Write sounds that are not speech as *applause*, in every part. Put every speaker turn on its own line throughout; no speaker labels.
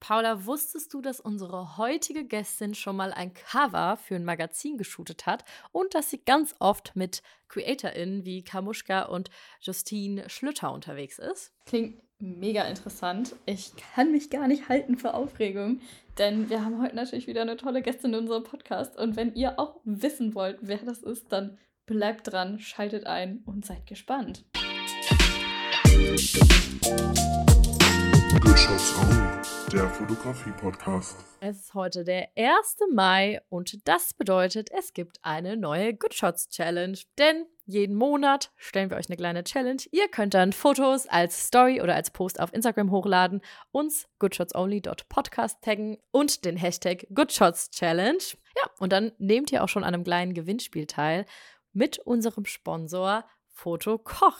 Paula, wusstest du, dass unsere heutige Gästin schon mal ein Cover für ein Magazin geshootet hat und dass sie ganz oft mit CreatorInnen wie Kamuschka und Justine Schlüter unterwegs ist?
Klingt mega interessant. Ich kann mich gar nicht halten vor Aufregung, denn wir haben heute natürlich wieder eine tolle Gästin in unserem Podcast. Und wenn ihr auch wissen wollt, wer das ist, dann bleibt dran, schaltet ein und seid gespannt.
Good Shots Only, der Fotografie-Podcast.
Es ist heute der 1. Mai und das bedeutet, es gibt eine neue Good Shots Challenge. Denn jeden Monat stellen wir euch eine kleine Challenge. Ihr könnt dann Fotos als Story oder als Post auf Instagram hochladen, uns goodshotsonly.podcast taggen und den Hashtag Goodshots Challenge. Ja, und dann nehmt ihr auch schon an einem kleinen Gewinnspiel teil mit unserem Sponsor Foto Koch.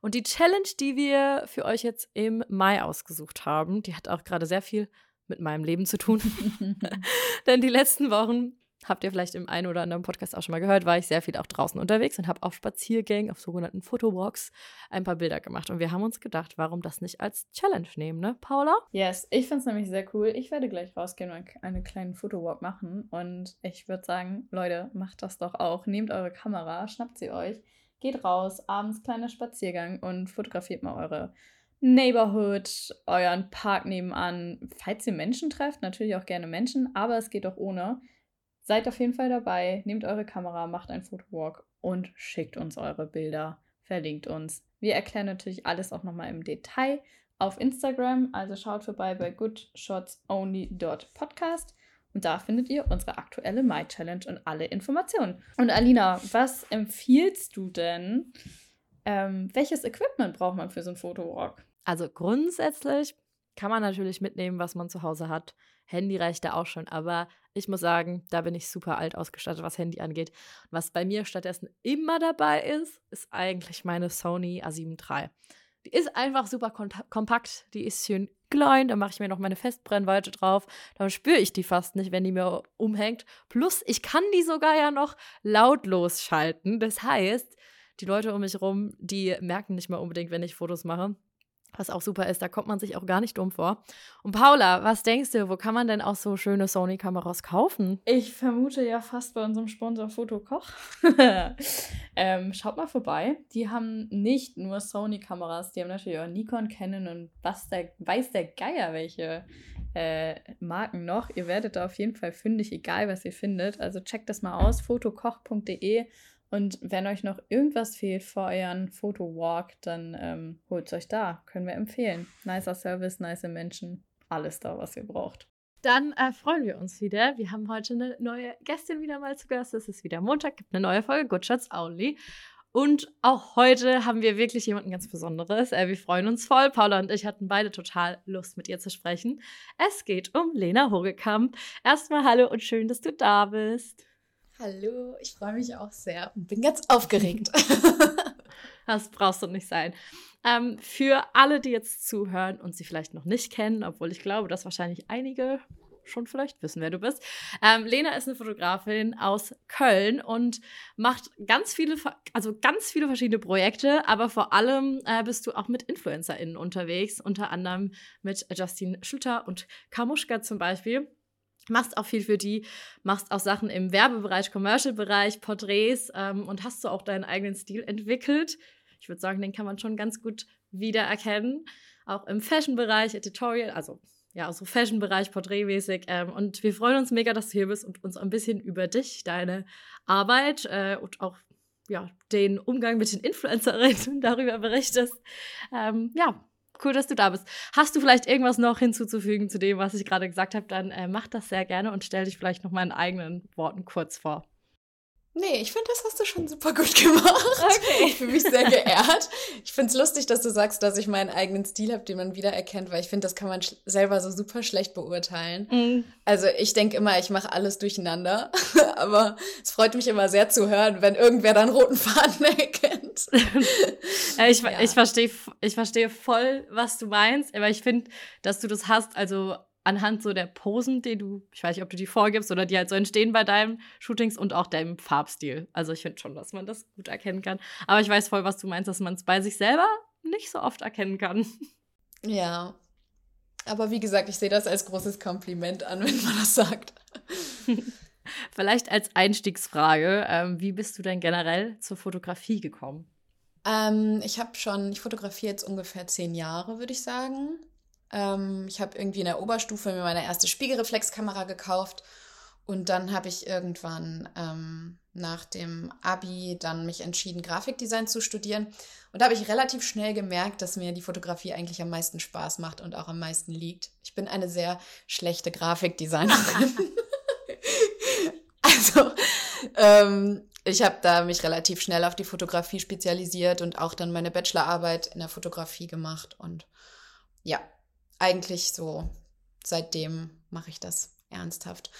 Und die Challenge, die wir für euch jetzt im Mai ausgesucht haben, die hat auch gerade sehr viel mit meinem Leben zu tun. *laughs* *laughs* Denn die letzten Wochen, habt ihr vielleicht im einen oder anderen Podcast auch schon mal gehört, war ich sehr viel auch draußen unterwegs und habe auf Spaziergängen, auf sogenannten Fotowalks ein paar Bilder gemacht. Und wir haben uns gedacht, warum das nicht als Challenge nehmen, ne, Paula?
Yes, ich finde es nämlich sehr cool. Ich werde gleich rausgehen und einen kleinen Fotowalk machen. Und ich würde sagen, Leute, macht das doch auch. Nehmt eure Kamera, schnappt sie euch Geht raus, abends kleiner Spaziergang und fotografiert mal eure Neighborhood, euren Park nebenan. Falls ihr Menschen trefft, natürlich auch gerne Menschen, aber es geht auch ohne. Seid auf jeden Fall dabei, nehmt eure Kamera, macht einen Fotowalk und schickt uns eure Bilder, verlinkt uns. Wir erklären natürlich alles auch nochmal im Detail auf Instagram, also schaut vorbei bei goodshotsonly.podcast. Und da findet ihr unsere aktuelle My Challenge und alle Informationen. Und Alina, was empfiehlst du denn? Ähm, welches Equipment braucht man für so einen Fotowalk?
Also grundsätzlich kann man natürlich mitnehmen, was man zu Hause hat. Handy reicht da auch schon, aber ich muss sagen, da bin ich super alt ausgestattet, was Handy angeht. was bei mir stattdessen immer dabei ist, ist eigentlich meine Sony A7 III. Die ist einfach super kompakt, die ist schön klein, da mache ich mir noch meine Festbrennweite drauf. Dann spüre ich die fast nicht, wenn die mir umhängt. Plus, ich kann die sogar ja noch lautlos schalten. Das heißt, die Leute um mich rum, die merken nicht mal unbedingt, wenn ich Fotos mache. Was auch super ist, da kommt man sich auch gar nicht dumm vor. Und Paula, was denkst du, wo kann man denn auch so schöne Sony-Kameras kaufen?
Ich vermute ja fast bei unserem Sponsor Fotokoch. *laughs* ähm, schaut mal vorbei. Die haben nicht nur Sony-Kameras, die haben natürlich auch Nikon, Canon und was der, weiß der Geier welche äh, Marken noch. Ihr werdet da auf jeden Fall fündig, egal was ihr findet. Also checkt das mal aus, fotokoch.de und wenn euch noch irgendwas fehlt für euren Fotowalk, dann ähm, holt euch da. Können wir empfehlen. Nicer Service, nice Menschen. Alles da, was ihr braucht.
Dann äh, freuen wir uns wieder. Wir haben heute eine neue Gästin wieder mal zu Gast. Es ist wieder Montag, gibt eine neue Folge Good Shots Only. Und auch heute haben wir wirklich jemanden ganz Besonderes. Äh, wir freuen uns voll. Paula und ich hatten beide total Lust, mit ihr zu sprechen. Es geht um Lena Hogekamp. Erstmal hallo und schön, dass du da bist.
Hallo, ich freue mich auch sehr und bin ganz aufgeregt. *laughs*
das brauchst du nicht sein. Ähm, für alle, die jetzt zuhören und sie vielleicht noch nicht kennen, obwohl ich glaube, dass wahrscheinlich einige schon vielleicht wissen, wer du bist. Ähm, Lena ist eine Fotografin aus Köln und macht ganz viele, also ganz viele verschiedene Projekte, aber vor allem äh, bist du auch mit InfluencerInnen unterwegs, unter anderem mit Justine Schlüter und Kamuschka zum Beispiel machst auch viel für die, machst auch Sachen im Werbebereich, Commercial-Bereich, Porträts ähm, und hast du auch deinen eigenen Stil entwickelt. Ich würde sagen, den kann man schon ganz gut wiedererkennen. Auch im Fashion-Bereich, Editorial, also ja, so Fashion-Bereich, porträtmäßig. Ähm, und wir freuen uns mega, dass du hier bist und uns ein bisschen über dich, deine Arbeit äh, und auch ja, den Umgang mit den Influencerinnen *laughs* darüber berichtest. Ähm, ja, cool, dass du da bist. Hast du vielleicht irgendwas noch hinzuzufügen zu dem, was ich gerade gesagt habe, dann äh, mach das sehr gerne und stell dich vielleicht noch in eigenen Worten kurz vor.
Nee, ich finde, das hast du schon super gut gemacht. Okay. Ich fühle mich sehr geehrt. Ich finde es lustig, dass du sagst, dass ich meinen eigenen Stil habe, den man wiedererkennt, weil ich finde, das kann man selber so super schlecht beurteilen. Mm. Also ich denke immer, ich mache alles durcheinander. *laughs* Aber es freut mich immer sehr zu hören, wenn irgendwer dann roten Faden *laughs* erkennt. *laughs*
ich, ja. ich verstehe ich versteh voll, was du meinst, aber ich finde, dass du das hast, also anhand so der Posen, die du, ich weiß nicht, ob du die vorgibst oder die halt so entstehen bei deinen Shootings und auch deinem Farbstil. Also ich finde schon, dass man das gut erkennen kann. Aber ich weiß voll, was du meinst, dass man es bei sich selber nicht so oft erkennen kann. *laughs*
Ja. Aber wie gesagt, ich sehe das als großes Kompliment an, wenn man das sagt. *laughs*
Vielleicht als Einstiegsfrage, ähm, wie bist du denn generell zur Fotografie gekommen?
Ähm, ich habe schon, ich fotografiere jetzt ungefähr zehn Jahre, würde ich sagen. Ähm, ich habe irgendwie in der Oberstufe mir meine erste Spiegelreflexkamera gekauft und dann habe ich irgendwann ähm, nach dem Abi dann mich entschieden, Grafikdesign zu studieren. Und da habe ich relativ schnell gemerkt, dass mir die Fotografie eigentlich am meisten Spaß macht und auch am meisten liegt. Ich bin eine sehr schlechte Grafikdesignerin. *laughs* also ähm, ich habe da mich relativ schnell auf die Fotografie spezialisiert und auch dann meine Bachelorarbeit in der Fotografie gemacht. Und ja, eigentlich so seitdem mache ich das ernsthaft.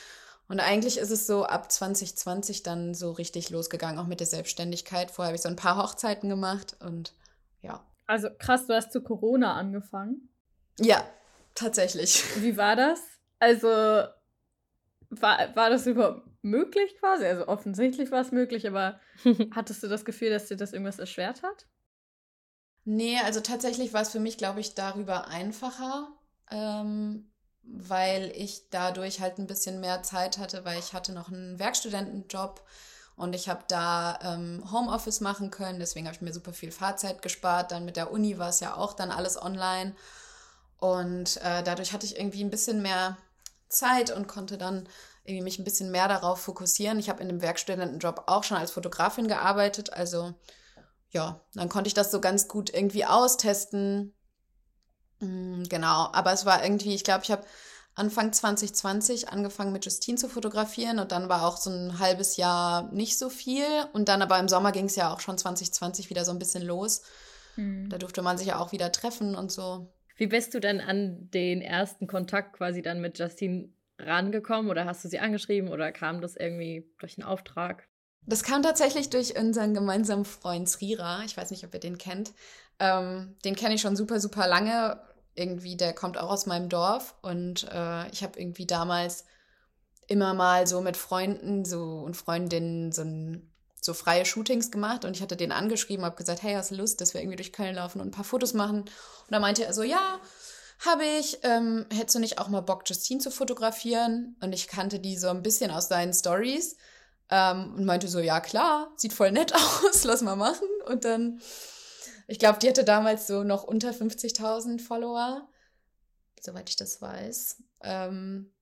Und eigentlich ist es so ab 2020 dann so richtig losgegangen, auch mit der Selbstständigkeit. Vorher habe ich so ein paar Hochzeiten gemacht und ja.
Also krass, du hast zu Corona angefangen.
Ja, tatsächlich.
Wie war das? Also war, war das überhaupt möglich quasi? Also offensichtlich war es möglich, aber *laughs* hattest du das Gefühl, dass dir das irgendwas erschwert hat?
Nee, also tatsächlich war es für mich, glaube ich, darüber einfacher. Ähm, weil ich dadurch halt ein bisschen mehr Zeit hatte, weil ich hatte noch einen Werkstudentenjob und ich habe da ähm, Homeoffice machen können. Deswegen habe ich mir super viel Fahrzeit gespart. Dann mit der Uni war es ja auch dann alles online. Und äh, dadurch hatte ich irgendwie ein bisschen mehr Zeit und konnte dann irgendwie mich ein bisschen mehr darauf fokussieren. Ich habe in dem Werkstudentenjob auch schon als Fotografin gearbeitet. Also ja, dann konnte ich das so ganz gut irgendwie austesten, Mm, genau, aber es war irgendwie, ich glaube, ich habe Anfang 2020 angefangen mit Justine zu fotografieren und dann war auch so ein halbes Jahr nicht so viel und dann aber im Sommer ging es ja auch schon 2020 wieder so ein bisschen los. Mhm. Da durfte man sich ja auch wieder treffen und so.
Wie bist du denn an den ersten Kontakt quasi dann mit Justine rangekommen oder hast du sie angeschrieben oder kam das irgendwie durch einen Auftrag?
Das kam tatsächlich durch unseren gemeinsamen Freund Srira. Ich weiß nicht, ob ihr den kennt. Ähm, den kenne ich schon super, super lange irgendwie, der kommt auch aus meinem Dorf und äh, ich habe irgendwie damals immer mal so mit Freunden so und Freundinnen so, ein, so freie Shootings gemacht und ich hatte den angeschrieben, habe gesagt, hey, hast du Lust, dass wir irgendwie durch Köln laufen und ein paar Fotos machen? Und da meinte er so, ja, habe ich. Ähm, hättest du nicht auch mal Bock, Justine zu fotografieren? Und ich kannte die so ein bisschen aus seinen Stories ähm, und meinte so, ja klar, sieht voll nett *laughs* aus, lass mal machen. Und dann ich glaube, die hatte damals so noch unter 50.000 Follower, soweit ich das weiß. Ähm,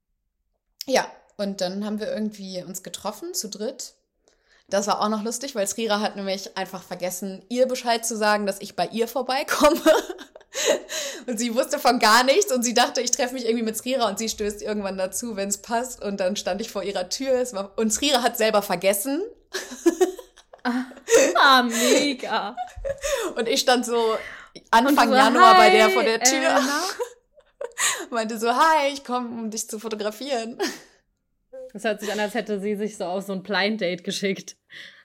ja, und dann haben wir irgendwie uns getroffen, zu dritt. Das war auch noch lustig, weil Srira hat nämlich einfach vergessen, ihr Bescheid zu sagen, dass ich bei ihr vorbeikomme. *laughs* *laughs* und sie wusste von gar nichts und sie dachte, ich treffe mich irgendwie mit Srira und sie stößt irgendwann dazu, wenn es passt. Und dann stand ich vor ihrer Tür. War, und Srira hat selber vergessen.
ah, mega. *laughs*
Und ich stand so Anfang so, Januar bei der vor der Tür. Äh, *laughs* Meinte so, hi, ich komme, um dich zu fotografieren.
Das hört sich an, als hätte sie sich so auf so ein Blind Date geschickt.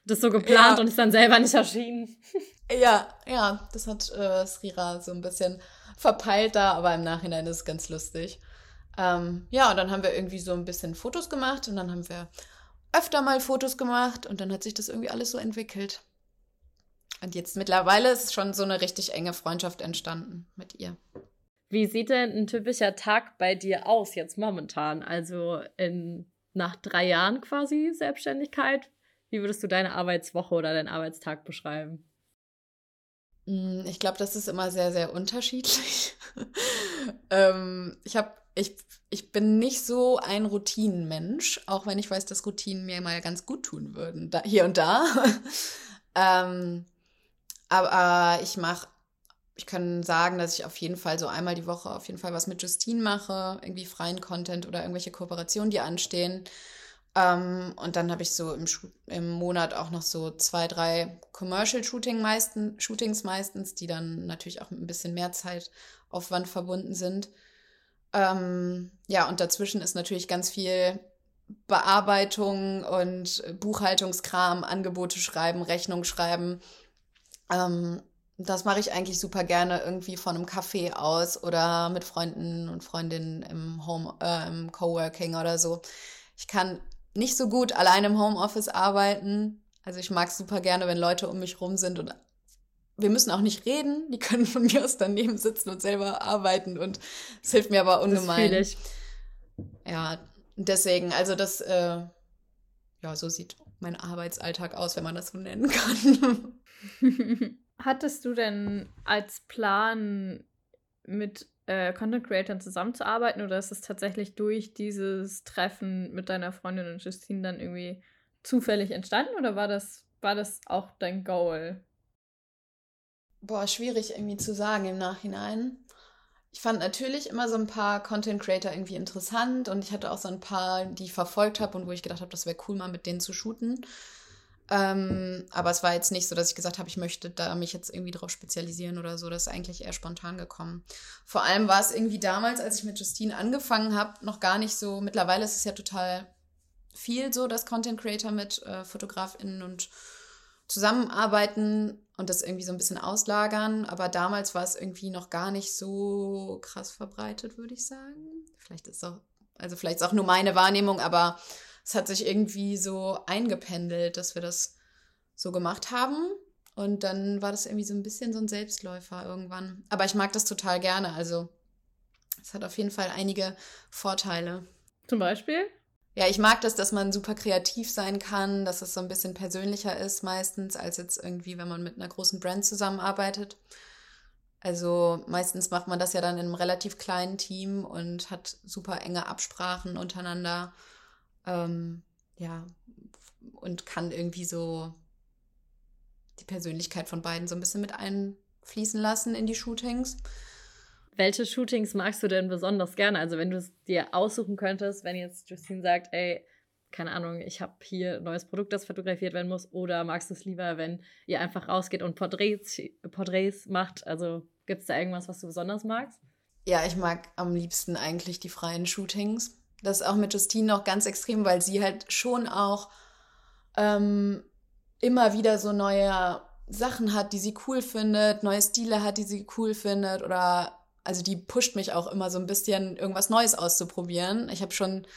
Das so geplant ja. und ist dann selber nicht erschienen.
Ja, ja, das hat äh, Srira so ein bisschen verpeilt da, aber im Nachhinein ist es ganz lustig. Ähm, ja, und dann haben wir irgendwie so ein bisschen Fotos gemacht und dann haben wir öfter mal Fotos gemacht und dann hat sich das irgendwie alles so entwickelt. Und jetzt mittlerweile ist schon so eine richtig enge Freundschaft entstanden mit ihr.
Wie sieht denn ein typischer Tag bei dir aus jetzt momentan? Also in, nach drei Jahren quasi Selbstständigkeit. Wie würdest du deine Arbeitswoche oder deinen Arbeitstag beschreiben?
Mm, ich glaube, das ist immer sehr, sehr unterschiedlich. *laughs* ähm, ich habe ich, ich bin nicht so ein Routinenmensch, auch wenn ich weiß, dass Routinen mir mal ganz gut tun würden, da, hier und da. *laughs* ähm, aber ich mache, ich kann sagen, dass ich auf jeden Fall so einmal die Woche auf jeden Fall was mit Justine mache, irgendwie freien Content oder irgendwelche Kooperationen, die anstehen. Ähm, und dann habe ich so im, im Monat auch noch so zwei, drei Commercial Shooting meisten, Shootings meistens, die dann natürlich auch mit ein bisschen mehr Zeitaufwand verbunden sind. Ähm, ja, und dazwischen ist natürlich ganz viel Bearbeitung und Buchhaltungskram, Angebote schreiben, Rechnung schreiben. Ähm, das mache ich eigentlich super gerne irgendwie von einem Café aus oder mit Freunden und Freundinnen im Home, äh, im Coworking oder so. Ich kann nicht so gut allein im Homeoffice arbeiten. Also ich mag es super gerne, wenn Leute um mich rum sind und wir müssen auch nicht reden, die können von mir aus daneben sitzen und selber arbeiten und es hilft mir aber ungemein. Das ich. Ja, deswegen, also das, äh, ja, so sieht mein Arbeitsalltag aus, wenn man das so nennen kann. *laughs*
Hattest du denn als Plan mit äh, Content Creatern zusammenzuarbeiten oder ist es tatsächlich durch dieses Treffen mit deiner Freundin und Justine dann irgendwie zufällig entstanden oder war das, war das auch dein Goal?
Boah, schwierig irgendwie zu sagen im Nachhinein. Ich fand natürlich immer so ein paar Content Creator irgendwie interessant und ich hatte auch so ein paar, die ich verfolgt habe und wo ich gedacht habe, das wäre cool, mal mit denen zu shooten. Ähm, aber es war jetzt nicht so, dass ich gesagt habe, ich möchte da mich jetzt irgendwie drauf spezialisieren oder so. Das ist eigentlich eher spontan gekommen. Vor allem war es irgendwie damals, als ich mit Justine angefangen habe, noch gar nicht so. Mittlerweile ist es ja total viel so, dass Content Creator mit äh, FotografInnen und zusammenarbeiten und das irgendwie so ein bisschen auslagern. Aber damals war es irgendwie noch gar nicht so krass verbreitet, würde ich sagen. Vielleicht ist auch, also vielleicht ist auch nur meine Wahrnehmung, aber es hat sich irgendwie so eingependelt, dass wir das so gemacht haben. Und dann war das irgendwie so ein bisschen so ein Selbstläufer irgendwann. Aber ich mag das total gerne. Also es hat auf jeden Fall einige Vorteile.
Zum Beispiel?
Ja, ich mag das, dass man super kreativ sein kann, dass es so ein bisschen persönlicher ist meistens, als jetzt irgendwie, wenn man mit einer großen Brand zusammenarbeitet. Also meistens macht man das ja dann in einem relativ kleinen Team und hat super enge Absprachen untereinander. Ähm, ja, und kann irgendwie so die Persönlichkeit von beiden so ein bisschen mit einfließen lassen in die Shootings.
Welche Shootings magst du denn besonders gerne? Also, wenn du es dir aussuchen könntest, wenn jetzt Justine sagt, ey, keine Ahnung, ich habe hier ein neues Produkt, das fotografiert werden muss, oder magst du es lieber, wenn ihr einfach rausgeht und Porträts, Porträts macht? Also, gibt es da irgendwas, was du besonders magst?
Ja, ich mag am liebsten eigentlich die freien Shootings. Das ist auch mit Justine noch ganz extrem, weil sie halt schon auch ähm, immer wieder so neue Sachen hat, die sie cool findet, neue Stile hat, die sie cool findet oder also die pusht mich auch immer so ein bisschen, irgendwas Neues auszuprobieren. Ich habe schon,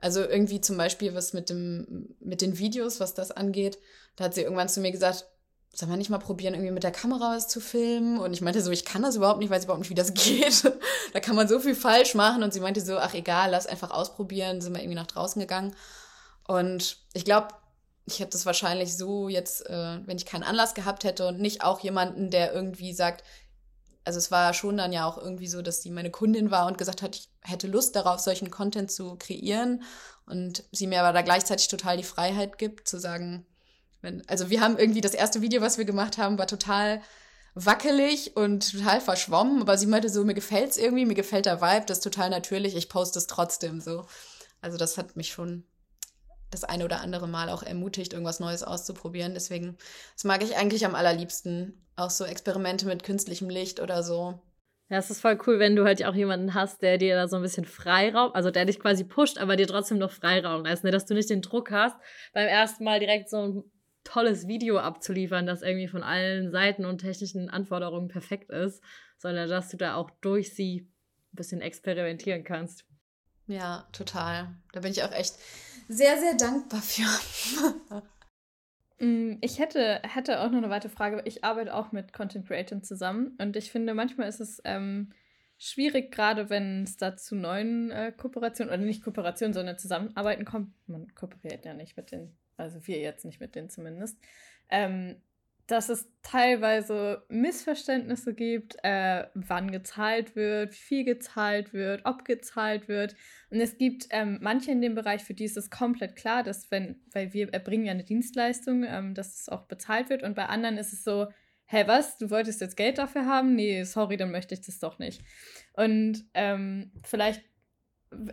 also irgendwie zum Beispiel was mit dem, mit den Videos, was das angeht, da hat sie irgendwann zu mir gesagt, soll man nicht mal probieren, irgendwie mit der Kamera was zu filmen? Und ich meinte so, ich kann das überhaupt nicht, weiß überhaupt nicht, wie das *laughs* geht. da kann man so viel falsch machen. Und sie meinte so, ach egal, lass einfach ausprobieren. Sind wir irgendwie nach draußen gegangen. Und ich glaube, ich hätte das wahrscheinlich so jetzt, äh, wenn ich keinen Anlass gehabt hätte und nicht auch jemanden, der irgendwie sagt, also es war schon dann ja auch irgendwie so, dass sie meine Kundin war und gesagt hat, ich hätte Lust darauf, solchen Content zu kreieren und sie mir aber da gleichzeitig total die Freiheit gibt, zu sagen, wenn, also wir haben irgendwie das erste Video, was wir gemacht haben, war total wackelig und total verschwommen, aber sie meinte so, mir gefällt's irgendwie, mir gefällt der Vibe, das ist total natürlich, ich poste es trotzdem so. Also das hat mich schon das eine oder andere Mal auch ermutigt, irgendwas Neues auszuprobieren. Deswegen, das mag ich eigentlich am allerliebsten. Auch so Experimente mit künstlichem Licht oder so.
Ja, es ist voll cool, wenn du halt auch jemanden hast, der dir da so ein bisschen Freiraum, also der dich quasi pusht, aber dir trotzdem noch Freiraum lässt, ne? dass du nicht den Druck hast, beim ersten Mal direkt so ein tolles Video abzuliefern, das irgendwie von allen Seiten und technischen Anforderungen perfekt ist, sondern dass du da auch durch sie ein bisschen experimentieren kannst.
Ja, total. Da bin ich auch echt sehr, sehr dankbar für. *laughs*
Mm, ich hätte, hätte auch noch eine weitere Frage. Ich arbeite auch mit Content Creators zusammen und ich finde, manchmal ist es ähm, schwierig, gerade wenn es da zu neuen äh, Kooperationen oder nicht Kooperationen, sondern Zusammenarbeiten kommt. Man kooperiert ja nicht mit den, also wir jetzt nicht mit denen zumindest. Ähm, dass es teilweise Missverständnisse gibt, äh, wann gezahlt wird, wie viel gezahlt wird, ob gezahlt wird. Und es gibt ähm, manche in dem Bereich, für die ist es komplett klar, dass wenn, weil wir erbringen ja eine Dienstleistung, ähm, dass es auch bezahlt wird. Und bei anderen ist es so, hä, was, du wolltest jetzt Geld dafür haben? Nee, sorry, dann möchte ich das doch nicht. Und ähm, vielleicht,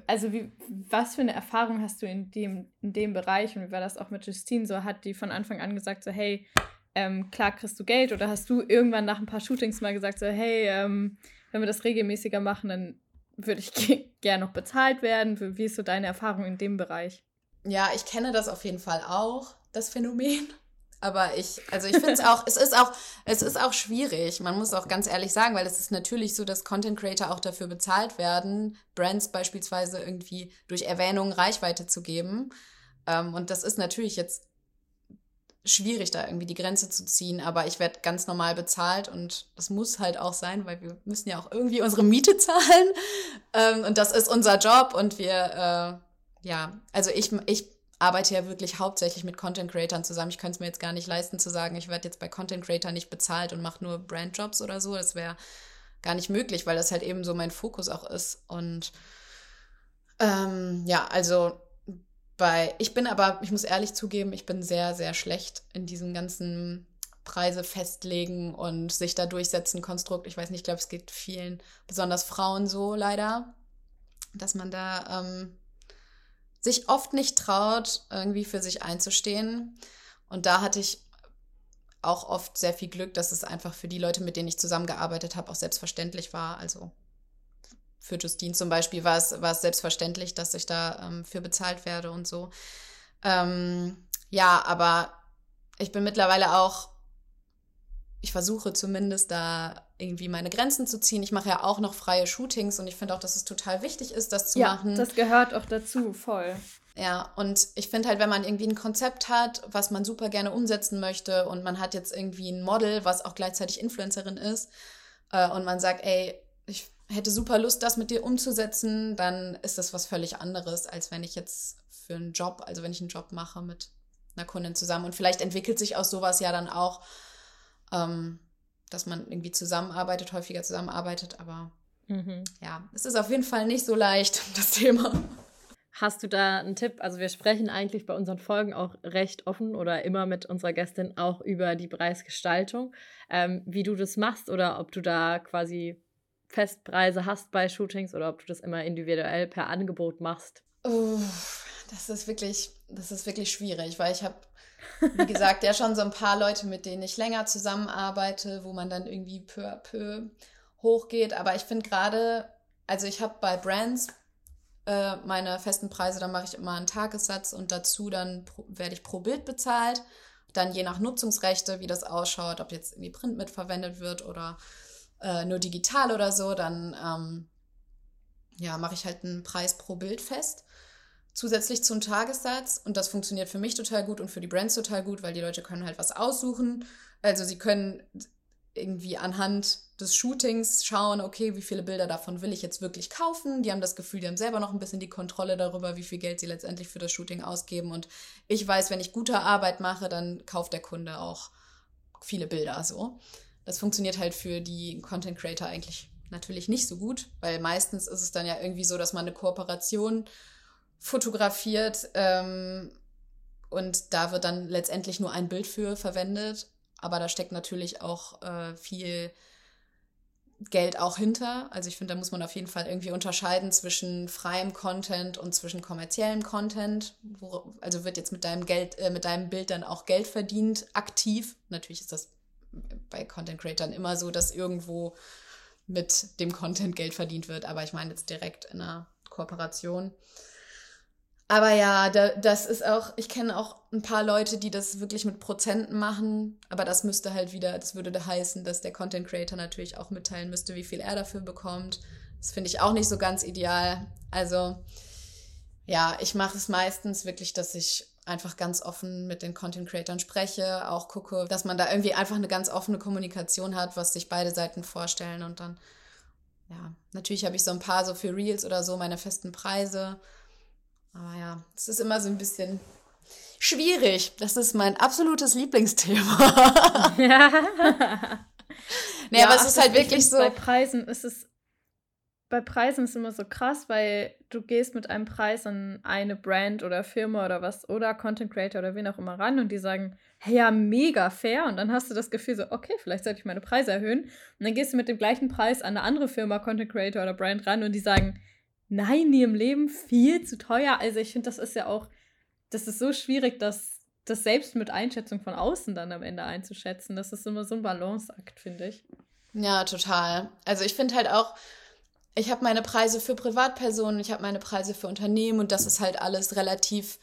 also wie, was für eine Erfahrung hast du in dem, in dem Bereich? Und wie war das auch mit Justine so? Hat die von Anfang an gesagt, so, hey, ähm, klar kriegst du Geld oder hast du irgendwann nach ein paar Shootings mal gesagt, so, hey, ähm, wenn wir das regelmäßiger machen, dann würde ich *laughs* gerne noch bezahlt werden. Wie ist so deine Erfahrung in dem Bereich?
Ja, ich kenne das auf jeden Fall auch, das Phänomen. Aber ich, also ich finde es auch, es ist auch, es ist auch schwierig. Man muss auch ganz ehrlich sagen, weil es ist natürlich so, dass Content Creator auch dafür bezahlt werden, Brands beispielsweise irgendwie durch Erwähnungen Reichweite zu geben. Ähm, und das ist natürlich jetzt schwierig, da irgendwie die Grenze zu ziehen, aber ich werde ganz normal bezahlt und das muss halt auch sein, weil wir müssen ja auch irgendwie unsere Miete *laughs* zahlen ähm, und das ist unser Job und wir, äh, ja, also ich, ich arbeite ja wirklich hauptsächlich mit Content Creatern zusammen. Ich könnte es mir jetzt gar nicht leisten zu sagen, ich werde jetzt bei Content Creator nicht bezahlt und mache nur Brandjobs oder so. Das wäre gar nicht möglich, weil das halt eben so mein Fokus auch ist. Und ähm, ja, also bei, ich bin aber, ich muss ehrlich zugeben, ich bin sehr, sehr schlecht in diesem ganzen Preise festlegen und sich da durchsetzen Konstrukt. Ich weiß nicht, ich glaube, es geht vielen, besonders Frauen so leider, dass man da ähm, sich oft nicht traut, irgendwie für sich einzustehen. Und da hatte ich auch oft sehr viel Glück, dass es einfach für die Leute, mit denen ich zusammengearbeitet habe, auch selbstverständlich war. Also für Justine zum Beispiel war es, war es selbstverständlich, dass ich da ähm, für bezahlt werde und so. Ähm, ja, aber ich bin mittlerweile auch, ich versuche zumindest da irgendwie meine Grenzen zu ziehen. Ich mache ja auch noch freie Shootings und ich finde auch, dass es total wichtig ist, das zu ja, machen.
Das gehört auch dazu, voll.
Ja, und ich finde halt, wenn man irgendwie ein Konzept hat, was man super gerne umsetzen möchte und man hat jetzt irgendwie ein Model, was auch gleichzeitig Influencerin ist äh, und man sagt, ey, ich hätte super Lust, das mit dir umzusetzen, dann ist das was völlig anderes, als wenn ich jetzt für einen Job, also wenn ich einen Job mache mit einer Kundin zusammen. Und vielleicht entwickelt sich aus sowas ja dann auch ähm, dass man irgendwie zusammenarbeitet, häufiger zusammenarbeitet, aber mhm. ja, es ist auf jeden Fall nicht so leicht, *laughs* das Thema.
Hast du da einen Tipp? Also wir sprechen eigentlich bei unseren Folgen auch recht offen oder immer mit unserer Gästin auch über die Preisgestaltung, ähm, wie du das machst oder ob du da quasi Festpreise hast bei Shootings oder ob du das immer individuell per Angebot machst.
Oh, das ist wirklich, das ist wirklich schwierig, weil ich habe wie gesagt, ja schon so ein paar Leute, mit denen ich länger zusammenarbeite, wo man dann irgendwie peu à peu hochgeht. Aber ich finde gerade, also ich habe bei Brands äh, meine festen Preise, da mache ich immer einen Tagessatz und dazu dann werde ich pro Bild bezahlt. Dann je nach Nutzungsrechte, wie das ausschaut, ob jetzt irgendwie Print mitverwendet wird oder äh, nur digital oder so, dann ähm, ja, mache ich halt einen Preis pro Bild fest zusätzlich zum Tagessatz. Und das funktioniert für mich total gut und für die Brands total gut, weil die Leute können halt was aussuchen. Also sie können irgendwie anhand des Shootings schauen, okay, wie viele Bilder davon will ich jetzt wirklich kaufen. Die haben das Gefühl, die haben selber noch ein bisschen die Kontrolle darüber, wie viel Geld sie letztendlich für das Shooting ausgeben. Und ich weiß, wenn ich gute Arbeit mache, dann kauft der Kunde auch viele Bilder so. Das funktioniert halt für die Content Creator eigentlich natürlich nicht so gut, weil meistens ist es dann ja irgendwie so, dass man eine Kooperation fotografiert ähm, und da wird dann letztendlich nur ein Bild für verwendet. Aber da steckt natürlich auch äh, viel Geld auch hinter. Also ich finde, da muss man auf jeden Fall irgendwie unterscheiden zwischen freiem Content und zwischen kommerziellem Content. Wo, also wird jetzt mit deinem Geld, äh, mit deinem Bild dann auch Geld verdient, aktiv. Natürlich ist das bei Content Creatern immer so, dass irgendwo mit dem Content Geld verdient wird. Aber ich meine jetzt direkt in einer Kooperation. Aber ja, da, das ist auch, ich kenne auch ein paar Leute, die das wirklich mit Prozenten machen, aber das müsste halt wieder, das würde da heißen, dass der Content Creator natürlich auch mitteilen müsste, wie viel er dafür bekommt. Das finde ich auch nicht so ganz ideal. Also ja, ich mache es meistens wirklich, dass ich einfach ganz offen mit den Content Creators spreche, auch gucke, dass man da irgendwie einfach eine ganz offene Kommunikation hat, was sich beide Seiten vorstellen und dann, ja, natürlich habe ich so ein paar so für Reels oder so meine festen Preise aber ja, es ist immer so ein bisschen schwierig. Das ist mein absolutes Lieblingsthema. *laughs* ja. *laughs*
nee, ja, aber es ist halt wirklich so. Bei Preisen ist es. Bei Preisen ist es immer so krass, weil du gehst mit einem Preis an eine Brand oder Firma oder was oder Content Creator oder wen auch immer ran und die sagen, hey, ja, mega fair. Und dann hast du das Gefühl so, okay, vielleicht sollte ich meine Preise erhöhen. Und dann gehst du mit dem gleichen Preis an eine andere Firma, Content Creator oder Brand ran und die sagen, nein, nie im Leben viel zu teuer. Also ich finde, das ist ja auch, das ist so schwierig, das, das selbst mit Einschätzung von außen dann am Ende einzuschätzen. Das ist immer so ein Balanceakt, finde ich.
Ja, total. Also ich finde halt auch, ich habe meine Preise für Privatpersonen, ich habe meine Preise für Unternehmen und das ist halt alles relativ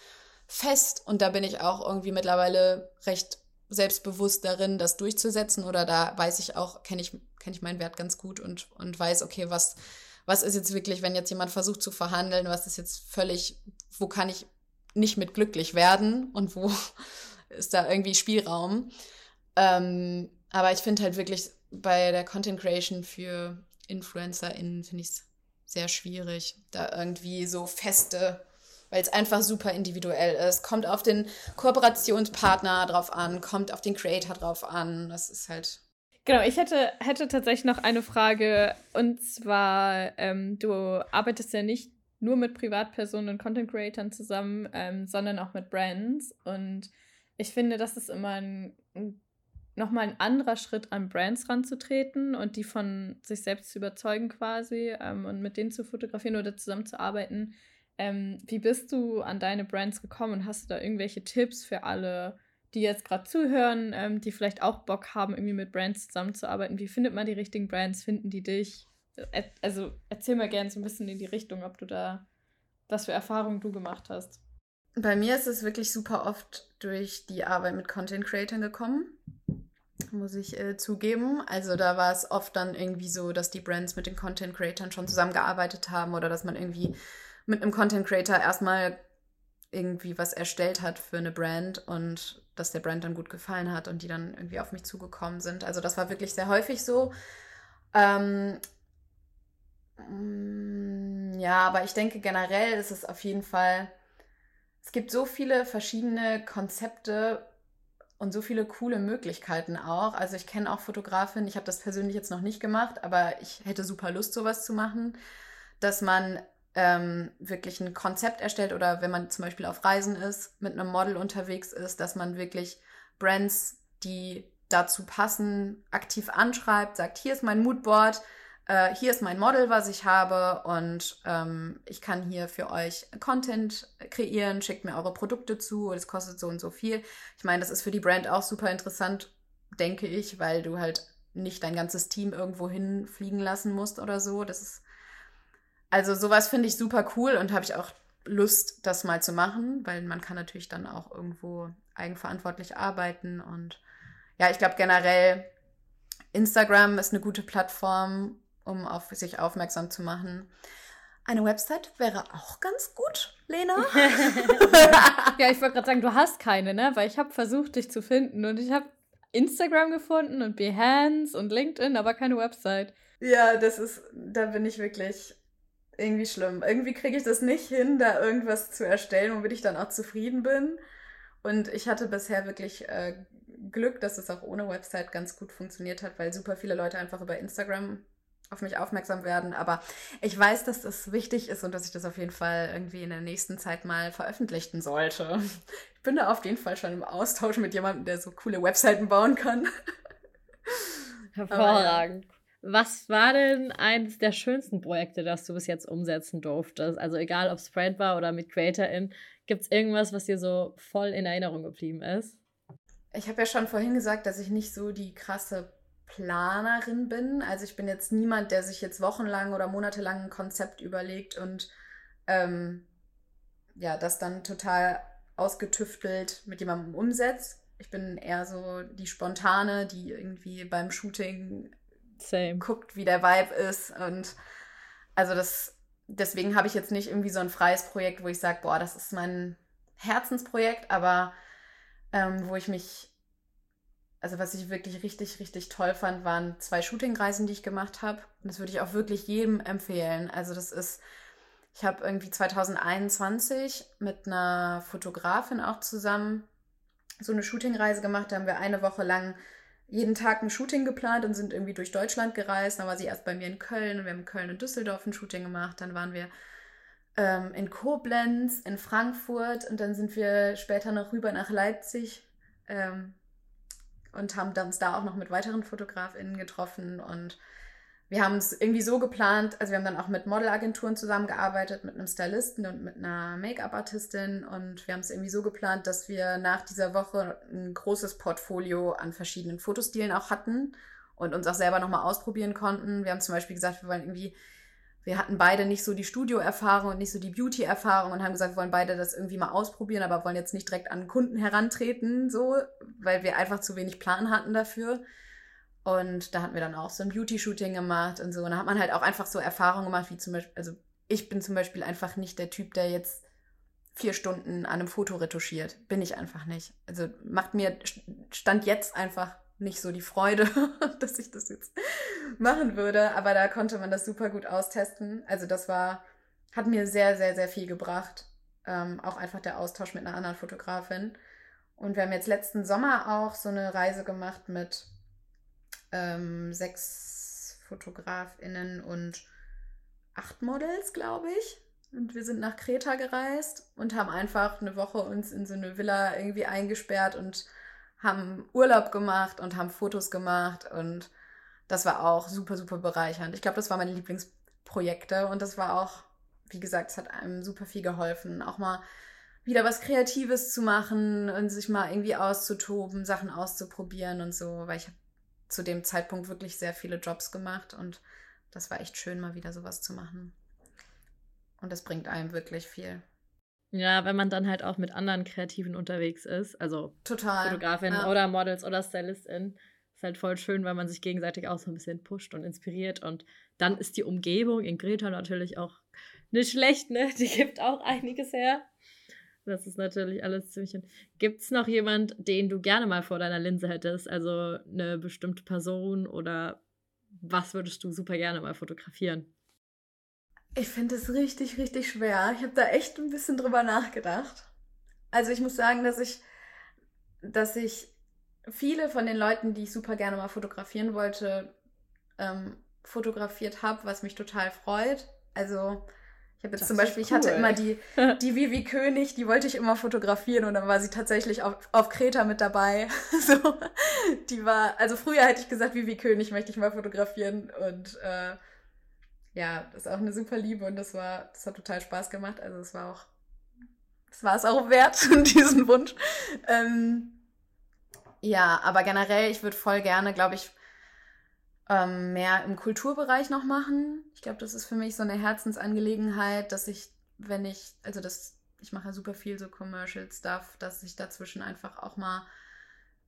fest und da bin ich auch irgendwie mittlerweile recht selbstbewusst darin, das durchzusetzen oder da weiß ich auch, kenne ich, kenn ich meinen Wert ganz gut und, und weiß, okay, was, was ist jetzt wirklich, wenn jetzt jemand versucht zu verhandeln, was ist jetzt völlig, wo kann ich nicht mit glücklich werden und wo *laughs* ist da irgendwie Spielraum. Ähm, aber ich finde halt wirklich bei der Content Creation für InfluencerInnen finde ich es sehr schwierig, da irgendwie so feste, weil es einfach super individuell ist. Kommt auf den Kooperationspartner drauf an, kommt auf den Creator drauf an. Das ist halt.
Genau, ich hätte, hätte tatsächlich noch eine Frage. Und zwar, ähm, du arbeitest ja nicht nur mit Privatpersonen und Content Creatern zusammen, ähm, sondern auch mit Brands. Und ich finde, das ist immer ein, ein nochmal ein anderer Schritt an Brands ranzutreten und die von sich selbst zu überzeugen quasi ähm, und mit denen zu fotografieren oder zusammenzuarbeiten. Ähm, wie bist du an deine Brands gekommen hast du da irgendwelche Tipps für alle, die jetzt gerade zuhören, ähm, die vielleicht auch Bock haben, irgendwie mit Brands zusammenzuarbeiten? Wie findet man die richtigen Brands? Finden die dich? Also erzähl mal gerne so ein bisschen in die Richtung, ob du da, was für Erfahrungen du gemacht hast.
Bei mir ist es wirklich super oft durch die Arbeit mit Content Creatern gekommen muss ich äh, zugeben. Also da war es oft dann irgendwie so, dass die Brands mit den Content Creatern schon zusammengearbeitet haben oder dass man irgendwie mit einem Content Creator erstmal irgendwie was erstellt hat für eine Brand und dass der Brand dann gut gefallen hat und die dann irgendwie auf mich zugekommen sind. Also das war wirklich sehr häufig so. Ähm, mm, ja, aber ich denke generell ist es auf jeden Fall, es gibt so viele verschiedene Konzepte, und so viele coole Möglichkeiten auch. Also ich kenne auch Fotografinnen, ich habe das persönlich jetzt noch nicht gemacht, aber ich hätte super Lust, sowas zu machen, dass man ähm, wirklich ein Konzept erstellt oder wenn man zum Beispiel auf Reisen ist, mit einem Model unterwegs ist, dass man wirklich Brands, die dazu passen, aktiv anschreibt, sagt, hier ist mein Moodboard, äh, hier ist mein Model, was ich habe und ähm, ich kann hier für euch Content kreieren, schickt mir eure Produkte zu, es kostet so und so viel. Ich meine, das ist für die Brand auch super interessant, denke ich, weil du halt nicht dein ganzes Team irgendwo hinfliegen lassen musst oder so. Das ist also sowas finde ich super cool und habe ich auch Lust, das mal zu machen, weil man kann natürlich dann auch irgendwo eigenverantwortlich arbeiten und ja, ich glaube generell Instagram ist eine gute Plattform, um auf sich aufmerksam zu machen. Eine Website wäre auch ganz gut, Lena. *laughs* *laughs*
ja, ich wollte gerade sagen, du hast keine, ne? Weil ich habe versucht, dich zu finden und ich habe Instagram gefunden und Behance und LinkedIn, aber keine Website.
Ja, das ist, da bin ich wirklich irgendwie schlimm. Irgendwie kriege ich das nicht hin, da irgendwas zu erstellen, womit ich dann auch zufrieden bin. Und ich hatte bisher wirklich äh, Glück, dass es auch ohne Website ganz gut funktioniert hat, weil super viele Leute einfach über Instagram auf mich aufmerksam werden. Aber ich weiß, dass das wichtig ist und dass ich das auf jeden Fall irgendwie in der nächsten Zeit mal veröffentlichen sollte. Ich bin da auf jeden Fall schon im Austausch mit jemandem, der so coole Webseiten bauen kann.
Hervorragend. Was war denn eines der schönsten Projekte, das du bis jetzt umsetzen durftest? Also egal, ob es Brand war oder mit CreatorIn, gibt es irgendwas, was dir so voll in Erinnerung geblieben ist?
Ich habe ja schon vorhin gesagt, dass ich nicht so die krasse Planerin bin. Also ich bin jetzt niemand, der sich jetzt wochenlang oder monatelang ein Konzept überlegt und ähm, ja, das dann total ausgetüftelt mit jemandem umsetzt. Ich bin eher so die Spontane, die irgendwie beim Shooting Same. guckt, wie der Vibe ist. Und also das, deswegen habe ich jetzt nicht irgendwie so ein freies Projekt, wo ich sage, boah, das ist mein Herzensprojekt, aber ähm, wo ich mich also was ich wirklich richtig, richtig toll fand, waren zwei Shootingreisen, die ich gemacht habe. Und das würde ich auch wirklich jedem empfehlen. Also das ist, ich habe irgendwie 2021 mit einer Fotografin auch zusammen so eine Shootingreise gemacht. Da haben wir eine Woche lang jeden Tag ein Shooting geplant und sind irgendwie durch Deutschland gereist. Dann war sie erst bei mir in Köln und wir haben in Köln und Düsseldorf ein Shooting gemacht. Dann waren wir ähm, in Koblenz, in Frankfurt und dann sind wir später noch rüber nach Leipzig. Ähm, und haben uns da auch noch mit weiteren FotografInnen getroffen und wir haben es irgendwie so geplant, also wir haben dann auch mit Modelagenturen zusammengearbeitet, mit einem Stylisten und mit einer Make-up-Artistin und wir haben es irgendwie so geplant, dass wir nach dieser Woche ein großes Portfolio an verschiedenen Fotostilen auch hatten und uns auch selber nochmal ausprobieren konnten. Wir haben zum Beispiel gesagt, wir wollen irgendwie wir hatten beide nicht so die Studio-Erfahrung und nicht so die Beauty-Erfahrung und haben gesagt, wir wollen beide das irgendwie mal ausprobieren, aber wollen jetzt nicht direkt an Kunden herantreten, so, weil wir einfach zu wenig Plan hatten dafür. Und da hatten wir dann auch so ein Beauty-Shooting gemacht und so. Und da hat man halt auch einfach so Erfahrungen gemacht, wie zum Beispiel, also ich bin zum Beispiel einfach nicht der Typ, der jetzt vier Stunden an einem Foto retuschiert. Bin ich einfach nicht. Also macht mir Stand jetzt einfach nicht so die Freude, *laughs* dass ich das jetzt machen würde. Aber da konnte man das super gut austesten. Also das war, hat mir sehr, sehr, sehr viel gebracht. Ähm, auch einfach der Austausch mit einer anderen Fotografin. Und wir haben jetzt letzten Sommer auch so eine Reise gemacht mit ähm, sechs FotografInnen und acht Models, glaube ich. Und wir sind nach Kreta gereist und haben einfach eine Woche uns in so eine Villa irgendwie eingesperrt und haben Urlaub gemacht und haben Fotos gemacht und das war auch super, super bereichernd. Ich glaube, das waren meine Lieblingsprojekte und das war auch, wie gesagt, es hat einem super viel geholfen, auch mal wieder was Kreatives zu machen und sich mal irgendwie auszutoben, Sachen auszuprobieren und so, weil ich habe zu dem Zeitpunkt wirklich sehr viele Jobs gemacht und das war echt schön, mal wieder sowas zu machen. Und das bringt einem wirklich viel.
Ja, wenn man dann halt auch mit anderen Kreativen unterwegs ist, also Total, Fotografin ja. oder Models oder Stylistin, ist halt voll schön, weil man sich gegenseitig auch so ein bisschen pusht und inspiriert. Und dann ist die Umgebung in Greta natürlich auch nicht schlecht, ne? Die gibt auch einiges her. Das ist natürlich alles ziemlich. Gibt es noch jemand, den du gerne mal vor deiner Linse hättest? Also eine bestimmte Person oder was würdest du super gerne mal fotografieren?
Ich finde es richtig, richtig schwer. Ich habe da echt ein bisschen drüber nachgedacht. Also ich muss sagen, dass ich, dass ich viele von den Leuten, die ich super gerne mal fotografieren wollte, ähm, fotografiert habe, was mich total freut. Also ich habe jetzt das zum Beispiel, cool. ich hatte immer die, *laughs* die Vivi König, die wollte ich immer fotografieren und dann war sie tatsächlich auf, auf Kreta mit dabei. *laughs* so, die war, also früher hätte ich gesagt, Vivi König möchte ich mal fotografieren und äh, ja, das ist auch eine super Liebe und das war, das hat total Spaß gemacht. Also es war auch, es war es auch wert, *laughs* diesen Wunsch. Ähm, ja, aber generell, ich würde voll gerne, glaube ich, ähm, mehr im Kulturbereich noch machen. Ich glaube, das ist für mich so eine Herzensangelegenheit, dass ich, wenn ich, also das, ich mache ja super viel so Commercial Stuff, dass ich dazwischen einfach auch mal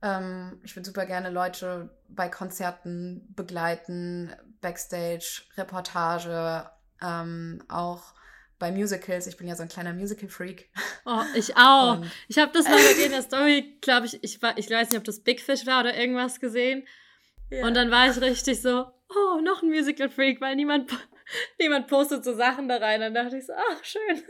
ähm, ich würde super gerne Leute bei Konzerten begleiten, Backstage, Reportage, ähm, auch bei Musicals. Ich bin ja so ein kleiner Musical-Freak.
Oh, ich auch. Und ich habe das mal bei dir in der *laughs* Story, glaube ich, ich, war, ich weiß nicht, ob das Big Fish war oder irgendwas gesehen. Ja. Und dann war ich richtig so, oh, noch ein Musical-Freak, weil niemand, *laughs* niemand postet so Sachen da rein. Dann dachte ich so, ach, schön.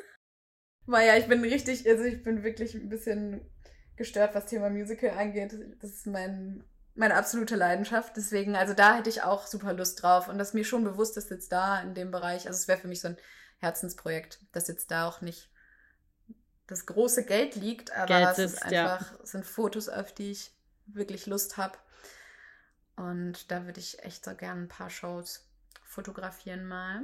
Naja, ich bin richtig, also ich bin wirklich ein bisschen gestört, was Thema Musical angeht. Das ist mein, meine absolute Leidenschaft. Deswegen, also da hätte ich auch super Lust drauf. Und das mir schon bewusst ist jetzt da in dem Bereich. Also es wäre für mich so ein Herzensprojekt, dass jetzt da auch nicht das große Geld liegt, aber Geld es ist einfach, ja. es sind Fotos, auf die ich wirklich Lust habe. Und da würde ich echt so gerne ein paar Shows fotografieren mal.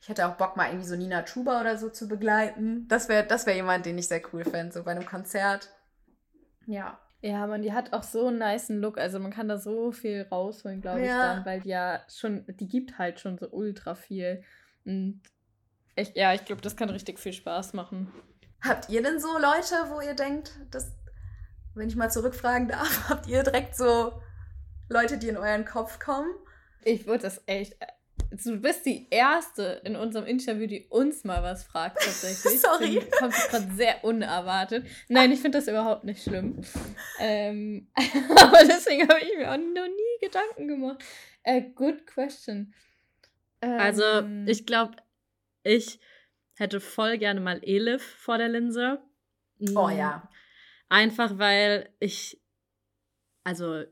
Ich hätte auch Bock, mal irgendwie so Nina Chuba oder so zu begleiten. Das wäre das wär jemand, den ich sehr cool fände, so bei einem Konzert.
Ja. Ja, man, die hat auch so einen niceen Look. Also man kann da so viel rausholen, glaube ja. ich, dann, weil die ja schon, die gibt halt schon so ultra viel. Und ich, ja, ich glaube, das kann richtig viel Spaß machen.
Habt ihr denn so Leute, wo ihr denkt, dass, wenn ich mal zurückfragen darf, *laughs* habt ihr direkt so Leute, die in euren Kopf kommen?
Ich würde das echt du bist die Erste in unserem Interview, die uns mal was fragt, tatsächlich. *laughs*
Sorry.
Find, kommt gerade sehr unerwartet. Nein, ich finde das überhaupt nicht schlimm. Ähm, *laughs* aber deswegen habe ich mir auch noch nie Gedanken gemacht. Uh, good question.
Also, ähm, also, ich glaube, ich hätte voll gerne mal Elif vor der Linse.
Oh ja.
Einfach weil ich, also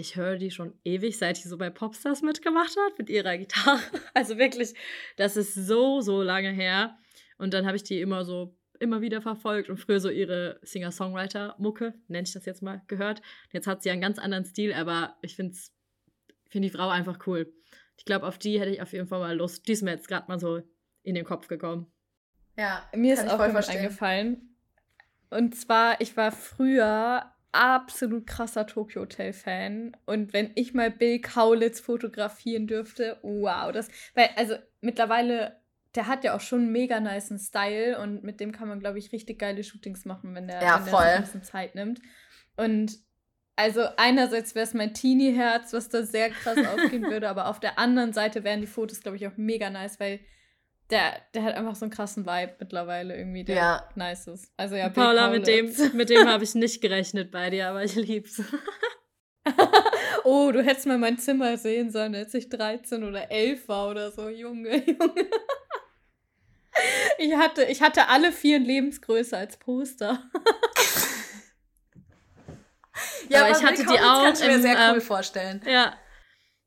ich höre die schon ewig, seit die so bei Popstars mitgemacht hat, mit ihrer Gitarre. *laughs* Also wirklich, das ist so, so lange her. Und dann habe ich die immer so, immer wieder verfolgt und früher so ihre Singer-Songwriter-Mucke, nenne ich das jetzt mal, gehört. Jetzt hat sie einen ganz anderen Stil, aber ich finde find die Frau einfach cool. Ich glaube, auf die hätte ich auf jeden Fall mal Lust. Die ist mir jetzt gerade mal so in den Kopf gekommen.
Ja, mir ist auch voll eingefallen. Und zwar, ich war früher absolut krasser Tokyo Hotel Fan und wenn ich mal Bill Kaulitz fotografieren dürfte, wow, das weil also mittlerweile der hat ja auch schon einen mega niceen Style und mit dem kann man glaube ich richtig geile Shootings machen, wenn der,
ja,
wenn der ein bisschen Zeit nimmt. Und also einerseits wäre es mein Teenie-Herz, was da sehr krass *laughs* aufgehen würde, aber auf der anderen Seite wären die Fotos glaube ich auch mega nice, weil der, der hat einfach so einen krassen Vibe mittlerweile irgendwie, der
Ja.
nice ist. Also ja,
Paula, mit dem, mit dem habe ich nicht gerechnet bei dir, aber ich lieb's. *laughs*
Oh, du hättest mal mein Zimmer sehen sollen, als ich 13 oder 11 war oder so. Junge, *laughs* Junge. Ich hatte, ich hatte alle vier Lebensgröße als Poster.
Ja,
Aber
aber
ich hatte die auch
Kann ich mir
im,
sehr cool
ähm,
vorstellen.
Ja.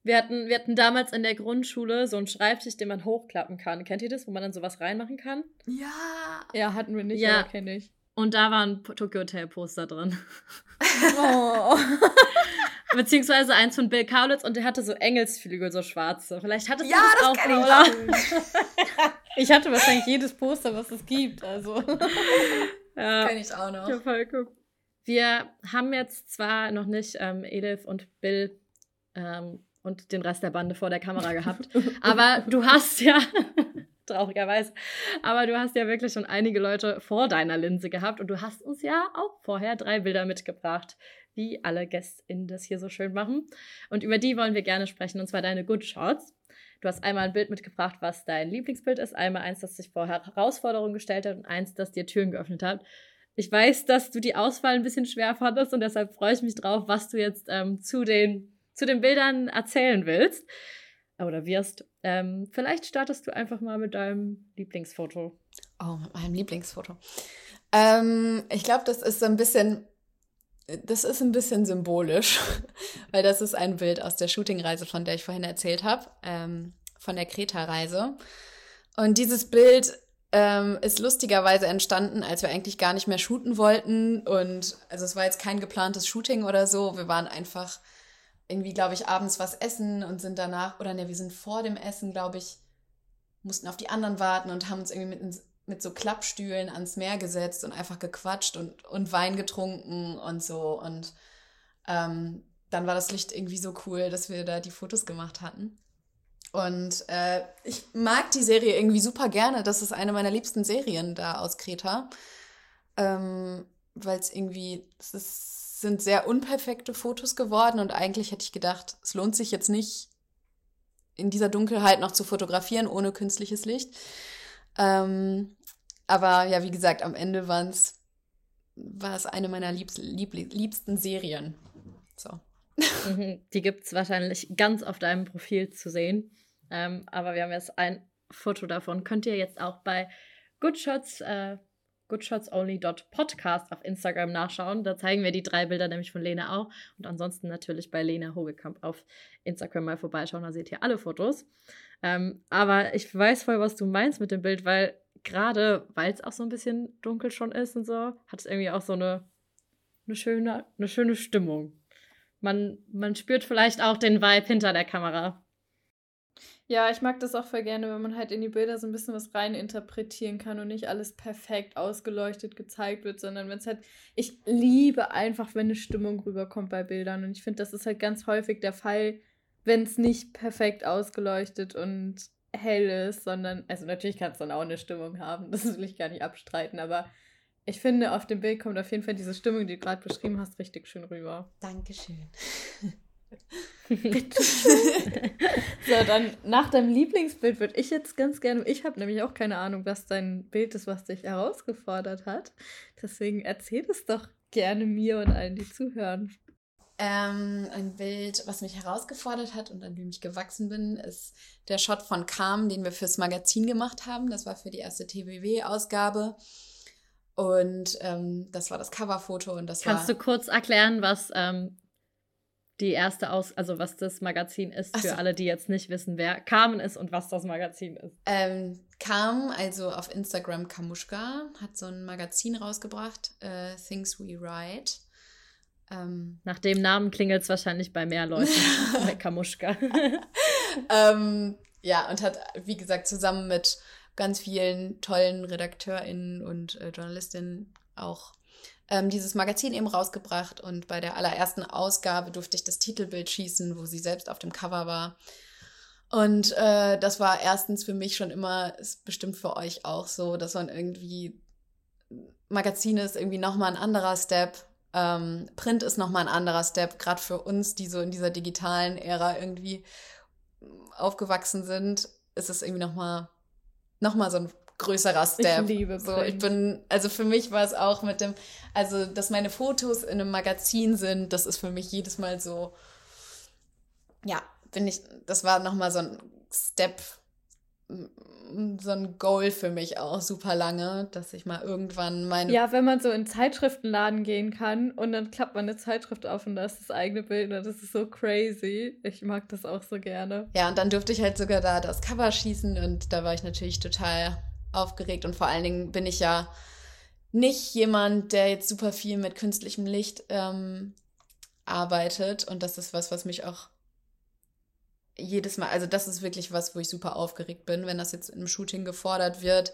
Wir hatten, wir hatten damals in der Grundschule so einen Schreibtisch, den man hochklappen kann. Kennt ihr das, wo man dann sowas reinmachen kann?
Ja.
Ja, hatten wir nicht,
Ja.
aber kenne ich.
Und da war ein Tokyo Hotel Poster drin. *laughs*
Oh. *laughs*
Beziehungsweise eins von Bill Kaulitz und der hatte so Engelsflügel, so schwarze. Vielleicht hattest
Ja,
du das,
das
auch,
kenn ich. *laughs*
Ich hatte wahrscheinlich jedes Poster, was es gibt. Also.
Ja.
Kenn ich auch noch.
Ja, voll cool. Wir haben jetzt zwar noch nicht ähm, Edith und Bill ähm, und den Rest der Bande vor der Kamera gehabt, *laughs* aber du hast ja, *laughs* traurigerweise, aber du hast ja wirklich schon einige Leute vor deiner Linse gehabt und du hast uns ja auch vorher drei Bilder mitgebracht, wie alle GästInnen das hier so schön machen. Und über die wollen wir gerne sprechen, und zwar deine Good Shots. Du hast einmal ein Bild mitgebracht, was dein Lieblingsbild ist, einmal eins, das sich vor Herausforderungen gestellt hat und eins, das dir Türen geöffnet hat. Ich weiß, dass du die Auswahl ein bisschen schwer fandest und deshalb freue ich mich drauf, was du jetzt ähm, zu, den, zu den Bildern erzählen willst oder wirst. Ähm, vielleicht startest du einfach mal mit deinem Lieblingsfoto.
Oh, mit meinem Lieblingsfoto. Ähm, ich glaube, das ist so ein bisschen, das ist ein bisschen symbolisch, *laughs* weil das ist ein Bild aus der Shootingreise, von der ich vorhin erzählt habe, ähm, von der Kreta-Reise. Und dieses Bild ähm, ist lustigerweise entstanden, als wir eigentlich gar nicht mehr shooten wollten. Und also es war jetzt kein geplantes Shooting oder so. Wir waren einfach irgendwie, glaube ich, abends was essen und sind danach, oder ne, wir sind vor dem Essen, glaube ich, mussten auf die anderen warten und haben uns irgendwie mit, mit so Klappstühlen ans Meer gesetzt und einfach gequatscht und, und Wein getrunken und so. Und ähm, dann war das Licht irgendwie so cool, dass wir da die Fotos gemacht hatten. Und äh, ich mag die Serie irgendwie super gerne. Das ist eine meiner liebsten Serien da aus Kreta. Ähm, Weil es irgendwie, es ist, sind sehr unperfekte Fotos geworden und eigentlich hätte ich gedacht, es lohnt sich jetzt nicht, in dieser Dunkelheit noch zu fotografieren ohne künstliches Licht. Ähm, aber ja, wie gesagt, am Ende waren's, war es eine meiner liebs, lieb, liebsten Serien. So.
Mhm, Die gibt es wahrscheinlich ganz auf deinem Profil zu sehen. Ähm, aber wir haben jetzt ein Foto davon. Könnt ihr jetzt auch bei Goodshots, äh, goodshotsonly.podcast auf Instagram nachschauen. Da zeigen wir die drei Bilder nämlich von Lena auch. Und ansonsten natürlich bei Lena Hogekamp auf Instagram mal vorbeischauen. Da seht ihr alle Fotos. Ähm, aber ich weiß voll, was du meinst mit dem Bild, weil gerade, weil es auch so ein bisschen dunkel schon ist und so, hat es irgendwie auch so eine, eine, schöne, eine schöne Stimmung. Man, man spürt vielleicht auch den Vibe hinter der Kamera.
Ja, ich mag das auch voll gerne, wenn man halt in die Bilder so ein bisschen was rein interpretieren kann und nicht alles perfekt ausgeleuchtet gezeigt wird, sondern wenn es halt, ich liebe einfach, wenn eine Stimmung rüberkommt bei Bildern und ich finde, das ist halt ganz häufig der Fall, wenn es nicht perfekt ausgeleuchtet und hell ist, sondern, also natürlich kann es dann auch eine Stimmung haben, *laughs* das will ich gar nicht abstreiten, aber ich finde, auf dem Bild kommt auf jeden Fall diese Stimmung, die du gerade beschrieben hast, richtig schön rüber.
Dankeschön. *laughs* *laughs*
So, dann nach deinem Lieblingsbild würde ich jetzt ganz gerne, ich habe nämlich auch keine Ahnung, was dein Bild ist, was dich herausgefordert hat. Deswegen erzähl es doch gerne mir und allen, die zuhören.
Ähm, ein Bild, was mich herausgefordert hat und an dem ich gewachsen bin, ist der Shot von Carmen, den wir fürs Magazin gemacht haben. Das war für die erste TBW-Ausgabe. Und ähm, das war das Coverfoto und das
Kannst
war.
du kurz erklären, was ähm, die erste Aus, also was das Magazin ist
Ach
für
so.
alle, die jetzt nicht wissen, wer Carmen ist und was das Magazin ist?
Ähm, Kam, also auf Instagram Kamuschka, hat so ein Magazin rausgebracht, äh, Things We Write. Ähm,
Nach dem Namen klingelt es wahrscheinlich bei mehr Leuten. *laughs* bei Kamuschka. *laughs*
ähm, ja, und hat, wie gesagt, zusammen mit ganz vielen tollen RedakteurInnen und äh, JournalistInnen auch ähm, dieses Magazin eben rausgebracht. Und bei der allerersten Ausgabe durfte ich das Titelbild schießen, wo sie selbst auf dem Cover war. Und äh, das war erstens für mich schon immer, ist bestimmt für euch auch so, dass man irgendwie, Magazin ist irgendwie nochmal ein anderer Step. Ähm, Print ist nochmal ein anderer Step, gerade für uns, die so in dieser digitalen Ära irgendwie aufgewachsen sind, ist es irgendwie nochmal nochmal so ein größerer Step.
Ich liebe
so, ich bin, also für mich war es auch mit dem, also dass meine Fotos in einem Magazin sind, das ist für mich jedes Mal so, ja, bin ich, das war nochmal so ein Step, so ein Goal für mich auch super lange, dass ich mal irgendwann meine.
Ja, wenn man so in Zeitschriftenladen gehen kann und dann klappt man eine Zeitschrift auf und da ist das eigene Bild und das ist so crazy. Ich mag das auch so gerne.
Ja, und dann durfte ich halt sogar da das Cover schießen und da war ich natürlich total aufgeregt und vor allen Dingen bin ich ja nicht jemand, der jetzt super viel mit künstlichem Licht ähm, arbeitet und das ist was, was mich auch jedes Mal, also das ist wirklich was, wo ich super aufgeregt bin, wenn das jetzt im Shooting gefordert wird,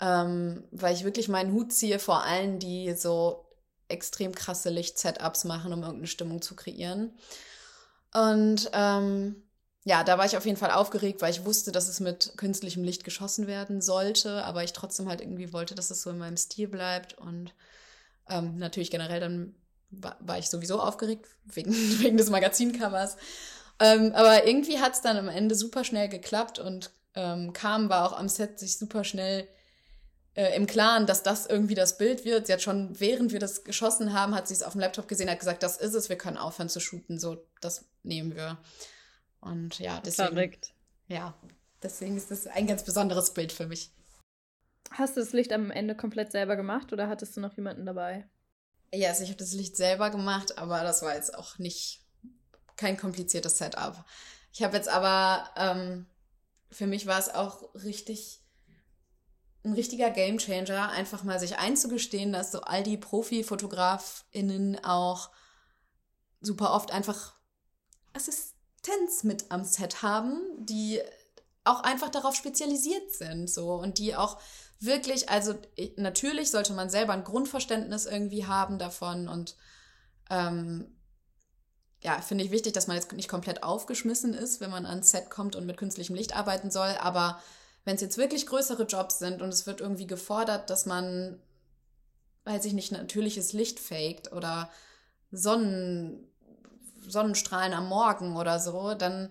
ähm, weil ich wirklich meinen Hut ziehe vor allen, die so extrem krasse Licht-Setups machen, um irgendeine Stimmung zu kreieren. Und ähm, ja, da war ich auf jeden Fall aufgeregt, weil ich wusste, dass es mit künstlichem Licht geschossen werden sollte, aber ich trotzdem halt irgendwie wollte, dass es so in meinem Stil bleibt. Und ähm, natürlich generell dann war, war, ich sowieso aufgeregt *laughs* wegen, wegen des Magazincovers. Ähm, aber irgendwie hat es dann am Ende super schnell geklappt und ähm, Kam war auch am Set sich super schnell äh, im Klaren, dass das irgendwie das Bild wird. Sie hat schon, während wir das geschossen haben, hat sie es auf dem Laptop gesehen, hat gesagt, das ist es, wir können aufhören zu shooten, so, das nehmen wir. Und ja, deswegen. Verrückt. Ja, deswegen ist das ein ganz besonderes Bild für mich.
Hast du das Licht am Ende komplett selber gemacht oder hattest du noch jemanden dabei?
Ja, also ich habe das Licht selber gemacht, aber das war jetzt auch nicht kein kompliziertes Setup. Ich habe jetzt aber, ähm, für mich war es auch richtig, ein richtiger Gamechanger, einfach mal sich einzugestehen, dass so all die Profi-FotografInnen auch super oft einfach Assistenz mit am Set haben, die auch einfach darauf spezialisiert sind, so und die auch wirklich, also natürlich sollte man selber ein Grundverständnis irgendwie haben davon und ähm, ja, finde ich wichtig, dass man jetzt nicht komplett aufgeschmissen ist, wenn man ans Set kommt und mit künstlichem Licht arbeiten soll. Aber wenn es jetzt wirklich größere Jobs sind und es wird irgendwie gefordert, dass man, weiß ich nicht, natürliches Licht faked oder Sonnen, Sonnenstrahlen am Morgen oder so, dann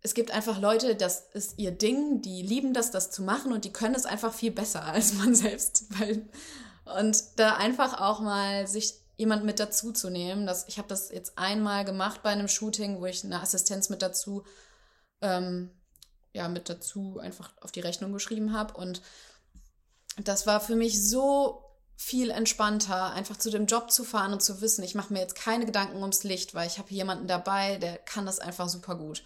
es gibt einfach Leute, das ist ihr Ding, die lieben das, das zu machen und die können es einfach viel besser *laughs* als man selbst. Und da einfach auch mal sich jemand mit dazu zu nehmen. Das, ich habe das jetzt einmal gemacht bei einem Shooting, wo ich eine Assistenz mit dazu, ähm, ja, mit dazu einfach auf die Rechnung geschrieben habe. Und das war für mich so viel entspannter, einfach zu dem Job zu fahren und zu wissen, ich mache mir jetzt keine Gedanken ums Licht, weil ich habe jemanden dabei, der kann das einfach super gut.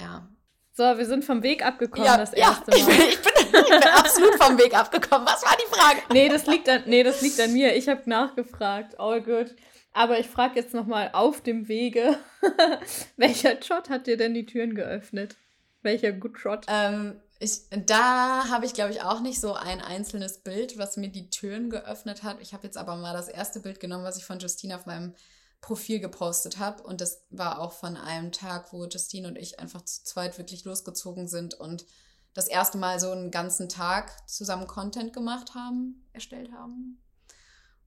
Ja,
so, wir sind vom Weg abgekommen ja, das erste
ja, Mal. Ich bin, ich, bin, ich bin absolut vom Weg abgekommen. Was war die Frage?
Nee, das liegt an, nee, das liegt an mir. Ich habe nachgefragt. All good. Aber ich frage jetzt nochmal auf dem Wege, *laughs* welcher Shot hat dir denn die Türen geöffnet? Welcher Good Shot?
Ähm, ich, da habe ich, glaube ich, auch nicht so ein einzelnes Bild, was mir die Türen geöffnet hat. Ich habe jetzt aber mal das erste Bild genommen, was ich von Justine auf meinem Profil gepostet habe. Und das war auch von einem Tag, wo Justine und ich einfach zu zweit wirklich losgezogen sind und das erste Mal so einen ganzen Tag zusammen Content gemacht haben, erstellt haben.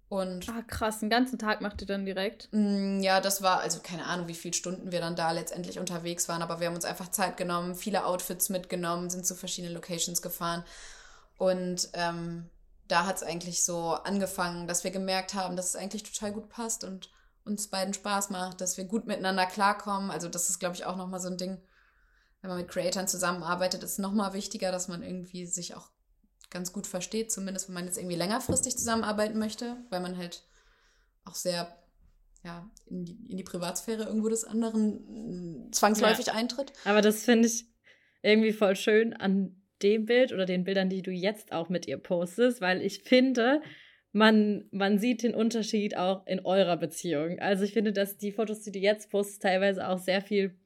Und
ah, krass, einen ganzen Tag macht ihr dann direkt?
Mm, ja, das war, also keine Ahnung, wie viele Stunden wir dann da letztendlich unterwegs waren, aber wir haben uns einfach Zeit genommen, viele Outfits mitgenommen, sind zu verschiedenen Locations gefahren. Und ähm, da hat es eigentlich so angefangen, dass wir gemerkt haben, dass es eigentlich total gut passt und uns beiden Spaß macht, dass wir gut miteinander klarkommen. Also das ist, glaube ich, auch nochmal so ein Ding, wenn man mit Creatoren zusammenarbeitet, ist nochmal wichtiger, dass man irgendwie sich auch ganz gut versteht, zumindest wenn man jetzt irgendwie längerfristig zusammenarbeiten möchte, weil man halt auch sehr ja, in die, in die Privatsphäre irgendwo des anderen mm, zwangsläufig ja. eintritt.
Aber das finde ich irgendwie voll schön an dem Bild oder den Bildern, die du jetzt auch mit ihr postest, weil ich finde, man, man sieht den Unterschied auch in eurer Beziehung. Also ich finde, dass die Fotos, die du jetzt postest, teilweise auch sehr viel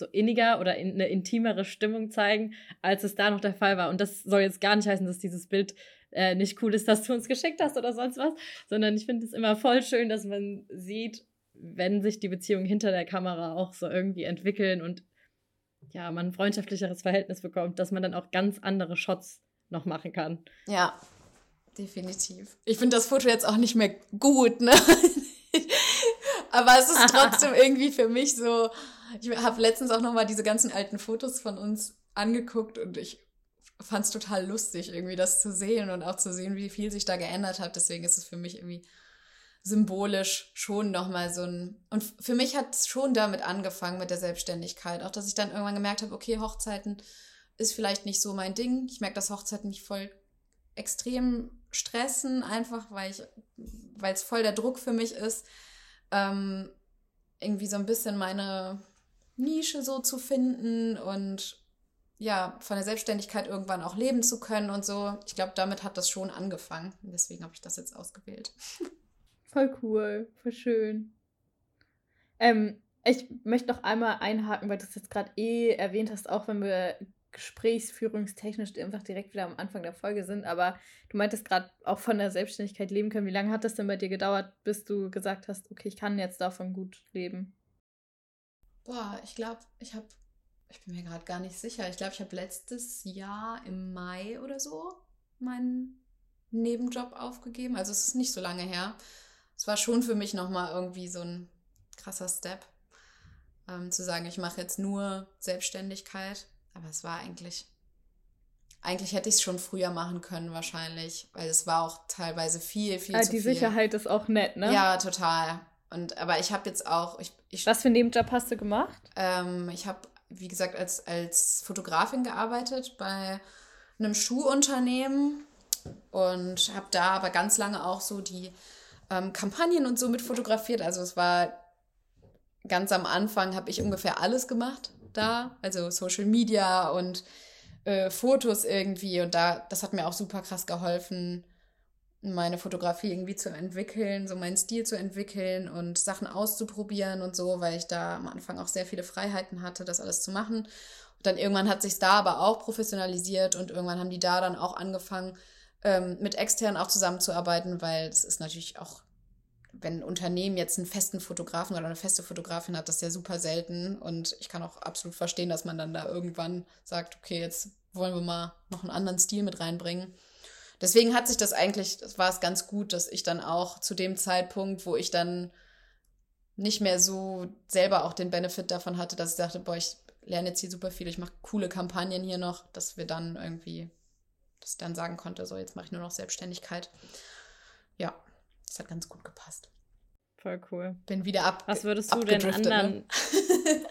so inniger oder in eine intimere Stimmung zeigen, als es da noch der Fall war. Und das soll jetzt gar nicht heißen, dass dieses Bild äh, nicht cool ist, *laughs* dass du uns geschickt hast oder sonst was, sondern ich finde es immer voll schön, dass man sieht, wenn sich die Beziehungen hinter der Kamera auch so irgendwie entwickeln und ja, man ein freundschaftlicheres Verhältnis bekommt, dass man dann auch ganz andere Shots noch machen kann.
Ja, Definitiv. Ich finde das Foto jetzt auch nicht mehr gut, ne? *laughs* Aber es ist *laughs* trotzdem irgendwie für mich so. Ich habe letztens auch nochmal diese ganzen alten Fotos von uns angeguckt und ich fand es total lustig, irgendwie das zu sehen und auch zu sehen, wie viel sich da geändert hat. Deswegen ist es für mich irgendwie symbolisch schon nochmal so ein. Und für mich hat es schon damit angefangen mit der Selbstständigkeit. Auch dass ich dann irgendwann gemerkt habe, okay, Hochzeiten ist vielleicht nicht so mein Ding. Ich merke, dass Hochzeiten mich voll extrem stressen, einfach weil ich, weil es voll der Druck für mich ist, ähm, irgendwie so ein bisschen meine Nische so zu finden und ja, von der Selbstständigkeit irgendwann auch leben zu können und so. Ich glaube, damit hat das schon angefangen. Deswegen habe ich das jetzt ausgewählt. *laughs*
Voll cool, voll schön. Ähm, ich möchte noch einmal einhaken, weil du es jetzt gerade eh erwähnt hast, auch wenn wir gesprächsführungstechnisch einfach direkt wieder am Anfang der Folge sind. Aber du meintest gerade auch von der Selbstständigkeit leben können. Wie lange hat das denn bei dir gedauert, bis du gesagt hast, okay, ich kann jetzt davon gut leben?
Boah, ich glaube, ich habe, ich bin mir gerade gar nicht sicher. Ich glaube, ich habe letztes Jahr im Mai oder so meinen Nebenjob aufgegeben. Also es ist nicht so lange her. Es war schon für mich nochmal irgendwie so ein krasser Step, ähm, zu sagen, ich mache jetzt nur Selbstständigkeit aber es war eigentlich, eigentlich hätte ich es schon früher machen können wahrscheinlich, weil es war auch teilweise viel, viel
ah, zu die viel. Die Sicherheit ist auch nett, ne?
Ja, total. Und aber ich habe jetzt auch, ich, ich,
was für einen Nebenjob hast du gemacht?
Ähm, ich habe, wie gesagt, als als Fotografin gearbeitet bei einem Schuhunternehmen und habe da aber ganz lange auch so die ähm, Kampagnen und so mit fotografiert. Also es war ganz am Anfang habe ich ungefähr alles gemacht da, also Social Media und äh, Fotos irgendwie. Und da, das hat mir auch super krass geholfen, meine Fotografie irgendwie zu entwickeln, so meinen Stil zu entwickeln und Sachen auszuprobieren und so, weil ich da am Anfang auch sehr viele Freiheiten hatte, das alles zu machen. Und dann irgendwann hat sich da aber auch professionalisiert und irgendwann haben die da dann auch angefangen, ähm, mit externen auch zusammenzuarbeiten, weil es ist natürlich auch wenn ein Unternehmen jetzt einen festen Fotografen oder eine feste Fotografin hat, das ist ja super selten. Und ich kann auch absolut verstehen, dass man dann da irgendwann sagt, okay, jetzt wollen wir mal noch einen anderen Stil mit reinbringen. Deswegen hat sich das eigentlich, das war es ganz gut, dass ich dann auch zu dem Zeitpunkt, wo ich dann nicht mehr so selber auch den Benefit davon hatte, dass ich dachte, boah, ich lerne jetzt hier super viel, ich mache coole Kampagnen hier noch, dass wir dann irgendwie, dass ich dann sagen konnte, so jetzt mache ich nur noch Selbstständigkeit. Ja, das hat ganz gut gepasst.
Voll cool.
Bin wieder ab.
Was würdest du den ne? anderen? Ne? *laughs*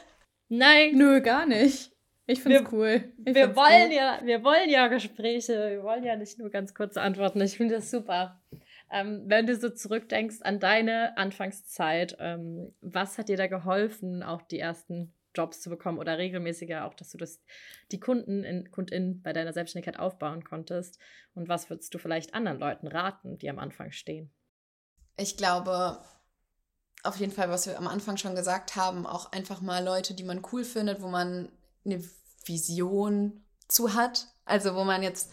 Nein. Nö, gar nicht. Ich finde es cool.
Ich wir wollen cool. ja, wir wollen ja Gespräche. Wir wollen ja nicht nur ganz kurze Antworten. Ich finde das super. Ähm, wenn du so zurückdenkst an deine Anfangszeit, ähm, was hat dir da geholfen, auch die ersten Jobs zu bekommen oder regelmäßiger auch, dass du das, die Kunden in, KundInnen bei deiner Selbstständigkeit aufbauen konntest? Und was würdest du vielleicht anderen Leuten raten, die am Anfang stehen?
ich glaube, auf jeden Fall, was wir am Anfang schon gesagt haben, auch einfach mal Leute, die man cool findet, wo man eine Vision zu hat. Also wo man jetzt,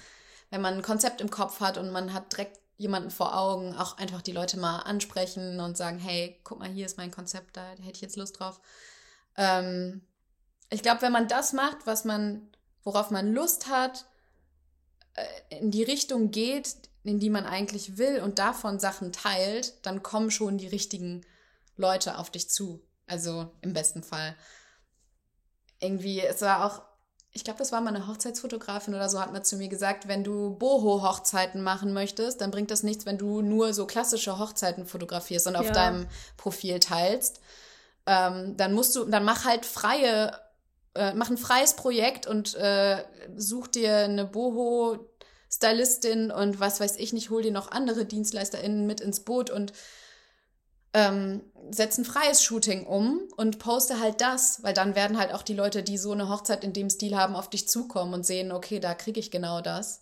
wenn man ein Konzept im Kopf hat und man hat direkt jemanden vor Augen, auch einfach die Leute mal ansprechen und sagen, hey, guck mal, hier ist mein Konzept, da hätte ich jetzt Lust drauf. Ähm, ich glaube, wenn man das macht, was man, worauf man Lust hat, äh, in die Richtung geht, in die man eigentlich will und davon Sachen teilt, dann kommen schon die richtigen Leute auf dich zu. Also im besten Fall. Irgendwie, es war auch, ich glaube, das war mal eine Hochzeitsfotografin oder so, hat man zu mir gesagt, wenn du Boho-Hochzeiten machen möchtest, dann bringt das nichts, wenn du nur so klassische Hochzeiten fotografierst und ja. auf deinem Profil teilst. Ähm, dann musst du, dann mach halt freie, äh, mach ein freies Projekt und äh, such dir eine Boho Stylistin und was weiß ich nicht, hol dir noch andere DienstleisterInnen mit ins Boot und ähm, setze ein freies Shooting um und poste halt das, weil dann werden halt auch die Leute, die so eine Hochzeit in dem Stil haben, auf dich zukommen und sehen, okay, da kriege ich genau das.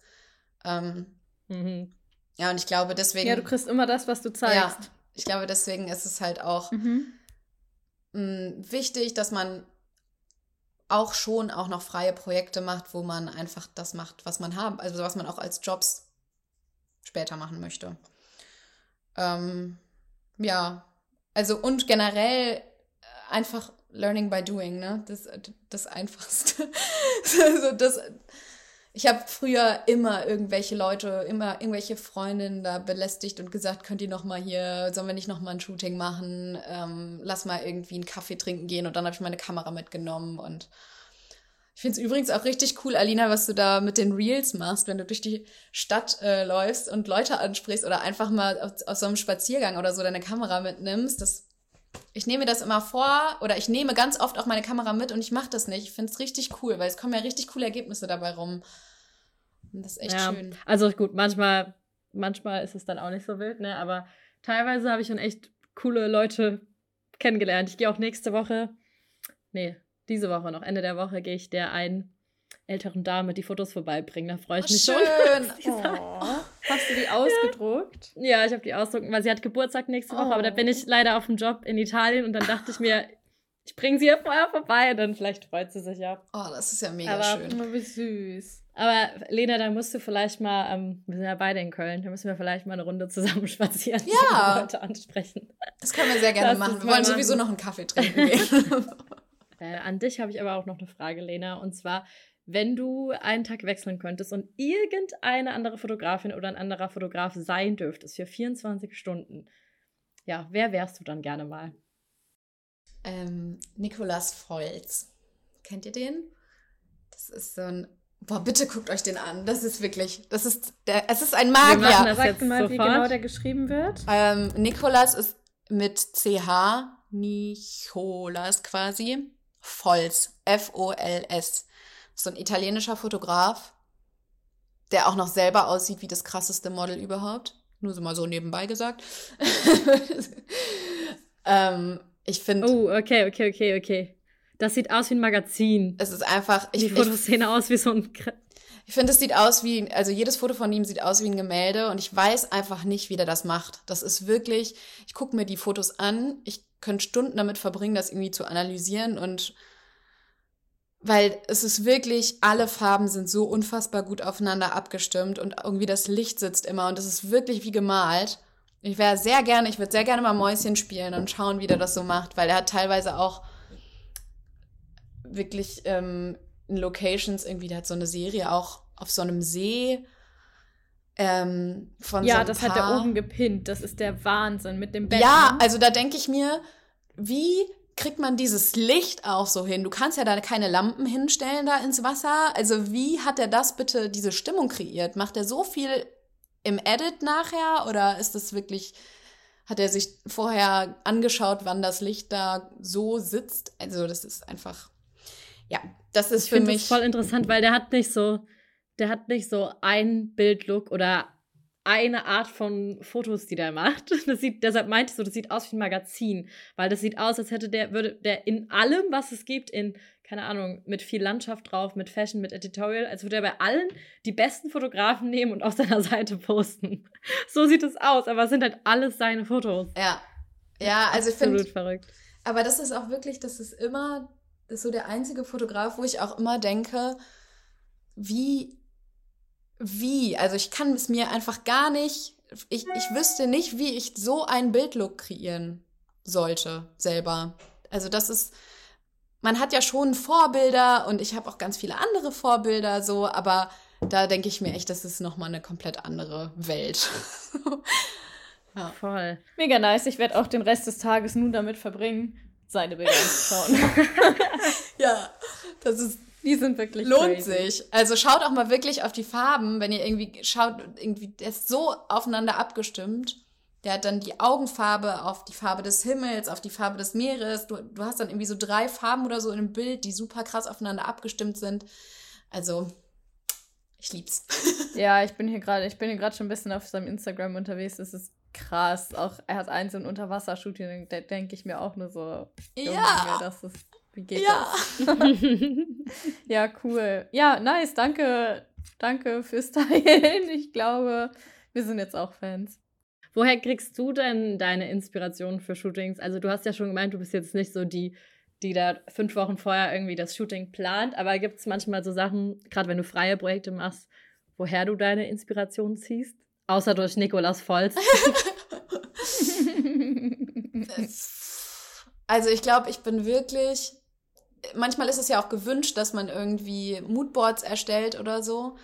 Ähm, mhm. Ja, und ich glaube deswegen.
Ja, du kriegst immer das, was du zeigst. Ja,
ich glaube deswegen ist es halt auch mhm. mh, wichtig, dass man auch schon auch noch freie Projekte macht, wo man einfach das macht, was man haben, also was man auch als Jobs später machen möchte. Ähm, ja, also und generell einfach Learning by Doing, ne? Das, das Einfachste. *laughs* also das, ich habe früher immer irgendwelche Leute, immer irgendwelche Freundinnen da belästigt und gesagt, könnt ihr noch mal hier, sollen wir nicht noch mal ein Shooting machen? Ähm, lass mal irgendwie einen Kaffee trinken gehen und dann habe ich meine Kamera mitgenommen und Ich finde es übrigens auch richtig cool, Alina, was du da mit den Reels machst, wenn du durch die Stadt äh, läufst und Leute ansprichst oder einfach mal auf, auf so einem Spaziergang oder so deine Kamera mitnimmst. Das, ich nehme das immer vor oder ich nehme ganz oft auch meine Kamera mit und ich mache das nicht. Ich finde es richtig cool, weil es kommen ja richtig coole Ergebnisse dabei rum. Und das ist echt
Ja,
schön.
Also gut, manchmal, manchmal ist es dann auch nicht so wild, ne? Aber teilweise habe ich schon echt coole Leute kennengelernt. Ich gehe auch nächste Woche, nee, diese Woche noch, Ende der Woche, gehe ich der einen älteren Dame die Fotos vorbeibringen. Da freue ich
Oh,
mich schon. *laughs*
schön.
Die sagt-
Oh. Hast du die ausgedruckt?
Ja, ich habe die ausdrucken, weil sie hat Geburtstag nächste Woche, aber da
Oh.
bin ich leider auf dem Job in Italien und dann dachte ich mir, ich bringe sie hier vorher vorbei und dann vielleicht freut sie sich ja.
Oh, das ist ja mega
Aber-
schön.
Oh, wie süß.
Aber Lena, da musst du vielleicht mal, ähm, wir sind ja beide in Köln, da müssen wir vielleicht mal eine Runde zusammen *laughs* spazieren
Ja.
und Leute ansprechen.
Das können wir sehr gerne
Lass
machen. Wir wollen
machen.
sowieso noch einen Kaffee trinken gehen. *laughs*
Äh, an dich habe ich aber auch noch eine Frage, Lena. Und zwar, wenn du einen Tag wechseln könntest und irgendeine andere Fotografin oder ein anderer Fotograf sein dürftest für 24 Stunden, ja, wer wärst du dann gerne mal?
ähm, Nikolas Volz. Kennt ihr den? Das ist so ein. Boah, bitte guckt euch den an. Das ist wirklich. Das ist. Der, es ist ein
machen
Magier.
das
Sag
jetzt
mal, wie
sofort?
genau der geschrieben wird.
Ähm, Nikolas ist mit CH. Nicholas quasi. Volz. F-O-L-S. So ein italienischer Fotograf, der auch noch selber aussieht wie das krasseste Model überhaupt. Nur so mal so nebenbei gesagt. *laughs* ähm, ich finde,
Oh, okay, okay, okay, okay. Das sieht aus wie ein Magazin.
es ist einfach. Ich,
Die Fotos sehen aus wie so ein.
Ich finde, es sieht aus wie, also jedes Foto von ihm sieht aus wie ein Gemälde und ich weiß einfach nicht, wie der das macht. Das ist wirklich, ich gucke mir die Fotos an, ich könnte Stunden damit verbringen, das irgendwie zu analysieren und weil es ist wirklich, alle Farben sind so unfassbar gut aufeinander abgestimmt und irgendwie das Licht sitzt immer und es ist wirklich wie gemalt. Ich wäre sehr gerne, ich würde sehr gerne mal Mäuschen spielen und schauen, wie der das so macht, weil er hat teilweise auch wirklich ähm, in Locations irgendwie, der hat so eine Serie auch auf so einem See ähm, von so
Ja,
einem
das hat er
Paar.
oben gepinnt. Das ist der Wahnsinn mit dem Bett.
Ja,
ne?
also da denke ich mir, wie kriegt man dieses Licht auch so hin? Du kannst ja da keine Lampen hinstellen da ins Wasser. Also wie hat er das bitte, diese Stimmung kreiert? Macht er so viel im Edit nachher oder ist das wirklich, hat er sich vorher angeschaut, wann das Licht da so sitzt? Also das ist einfach, ja, das ist
Ich
für mich.
das voll interessant, weil der hat nicht so, der hat nicht so ein Bildlook oder eine Art von Fotos, die der macht. *laughs* Das sieht, deshalb meinte ich so, das sieht aus wie ein Magazin, weil das sieht aus, als hätte der, würde der in allem, was es gibt, in, keine Ahnung, mit viel Landschaft drauf, mit Fashion, mit Editorial, als würde er bei allen die besten Fotografen nehmen und auf *laughs* seiner Seite posten. So sieht es aus, aber es sind halt alles seine Fotos.
ja. Ja, also ich
Absolut
finde,
verrückt.
Aber das ist auch wirklich, das ist immer, das ist so der einzige Fotograf, wo ich auch immer denke, wie, wie, also ich kann es mir einfach gar nicht, ich, ich wüsste nicht, wie ich so einen Bildlook kreieren sollte selber. Also das ist, man hat ja schon Vorbilder und ich habe auch ganz viele andere Vorbilder so, aber da denke ich mir echt, das ist nochmal eine komplett andere Welt. *laughs* ja.
Voll.
Mega nice. Ich werde auch den Rest des Tages nun damit verbringen, seine Bilder anzuschauen. *laughs*
ja, das ist
Die sind wirklich
Lohnt
crazy.
sich. Also schaut auch mal wirklich auf die Farben, wenn ihr irgendwie schaut, irgendwie, der ist so aufeinander abgestimmt. Der hat dann die Augenfarbe auf die Farbe des Himmels, auf die Farbe des Meeres. Du, du hast dann irgendwie so drei Farben oder so in einem Bild, die super krass aufeinander abgestimmt sind. Also, ich lieb's. *laughs*
Ja, ich bin hier gerade, ich bin hier gerade schon ein bisschen auf seinem Instagram unterwegs. Das ist krass. Auch er hat eins in Unterwasser-Shooting, da denke ich mir auch nur so, Junge, das ist, wie geht
ja.
das? *laughs* Ja, cool. Ja, nice. Danke, danke fürs *laughs* Teilen. Ich glaube, wir sind jetzt auch Fans.
Woher kriegst du denn deine Inspiration für Shootings? Also du hast ja schon gemeint, du bist jetzt nicht so die, die da fünf Wochen vorher irgendwie das Shooting plant, aber gibt es manchmal so Sachen, gerade wenn du freie Projekte machst, woher du deine Inspiration ziehst? Außer durch Nikolas Volz. *laughs*
Also ich glaube, ich bin wirklich. Manchmal ist es ja auch gewünscht, dass man irgendwie Moodboards erstellt oder so.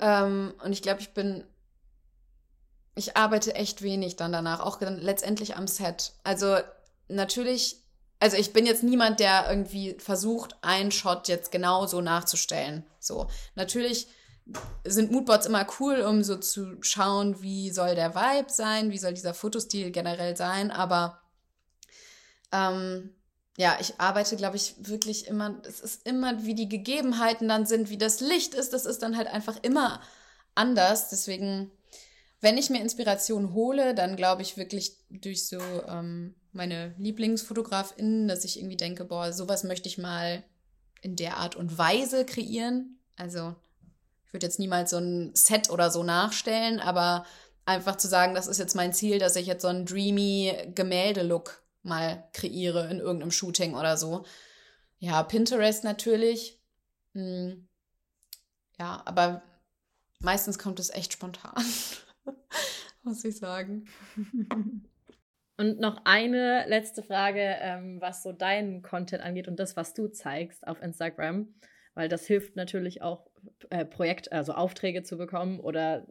Ähm, und ich glaube, ich bin. Ich arbeite echt wenig dann danach, auch dann letztendlich am Set. Also natürlich also ich bin jetzt niemand, der irgendwie versucht, einen Shot jetzt genau so nachzustellen. So, natürlich sind Moodboards immer cool, um so zu schauen, wie soll der Vibe sein, wie soll dieser Fotostil generell sein, aber ähm, ja, ich arbeite, glaube ich, wirklich immer, es ist immer, wie die Gegebenheiten dann sind, wie das Licht ist, das ist dann halt einfach immer anders. Deswegen, wenn ich mir Inspiration hole, dann glaube ich wirklich durch so ähm, meine LieblingsfotografInnen, dass ich irgendwie denke, boah, sowas möchte ich mal in der Art und Weise kreieren. Also ich würde jetzt niemals so ein Set oder so nachstellen, aber einfach zu sagen, das ist jetzt mein Ziel, dass ich jetzt so einen dreamy Gemälde-Look mal kreiere in irgendeinem Shooting oder so. Ja, Pinterest natürlich. Hm. Ja, aber meistens kommt es echt spontan, *laughs* muss ich sagen.
Und noch eine letzte Frage, ähm, was so deinen Content angeht und das, was du zeigst auf Instagram, weil das hilft natürlich auch, äh, Projekt, also Aufträge zu bekommen oder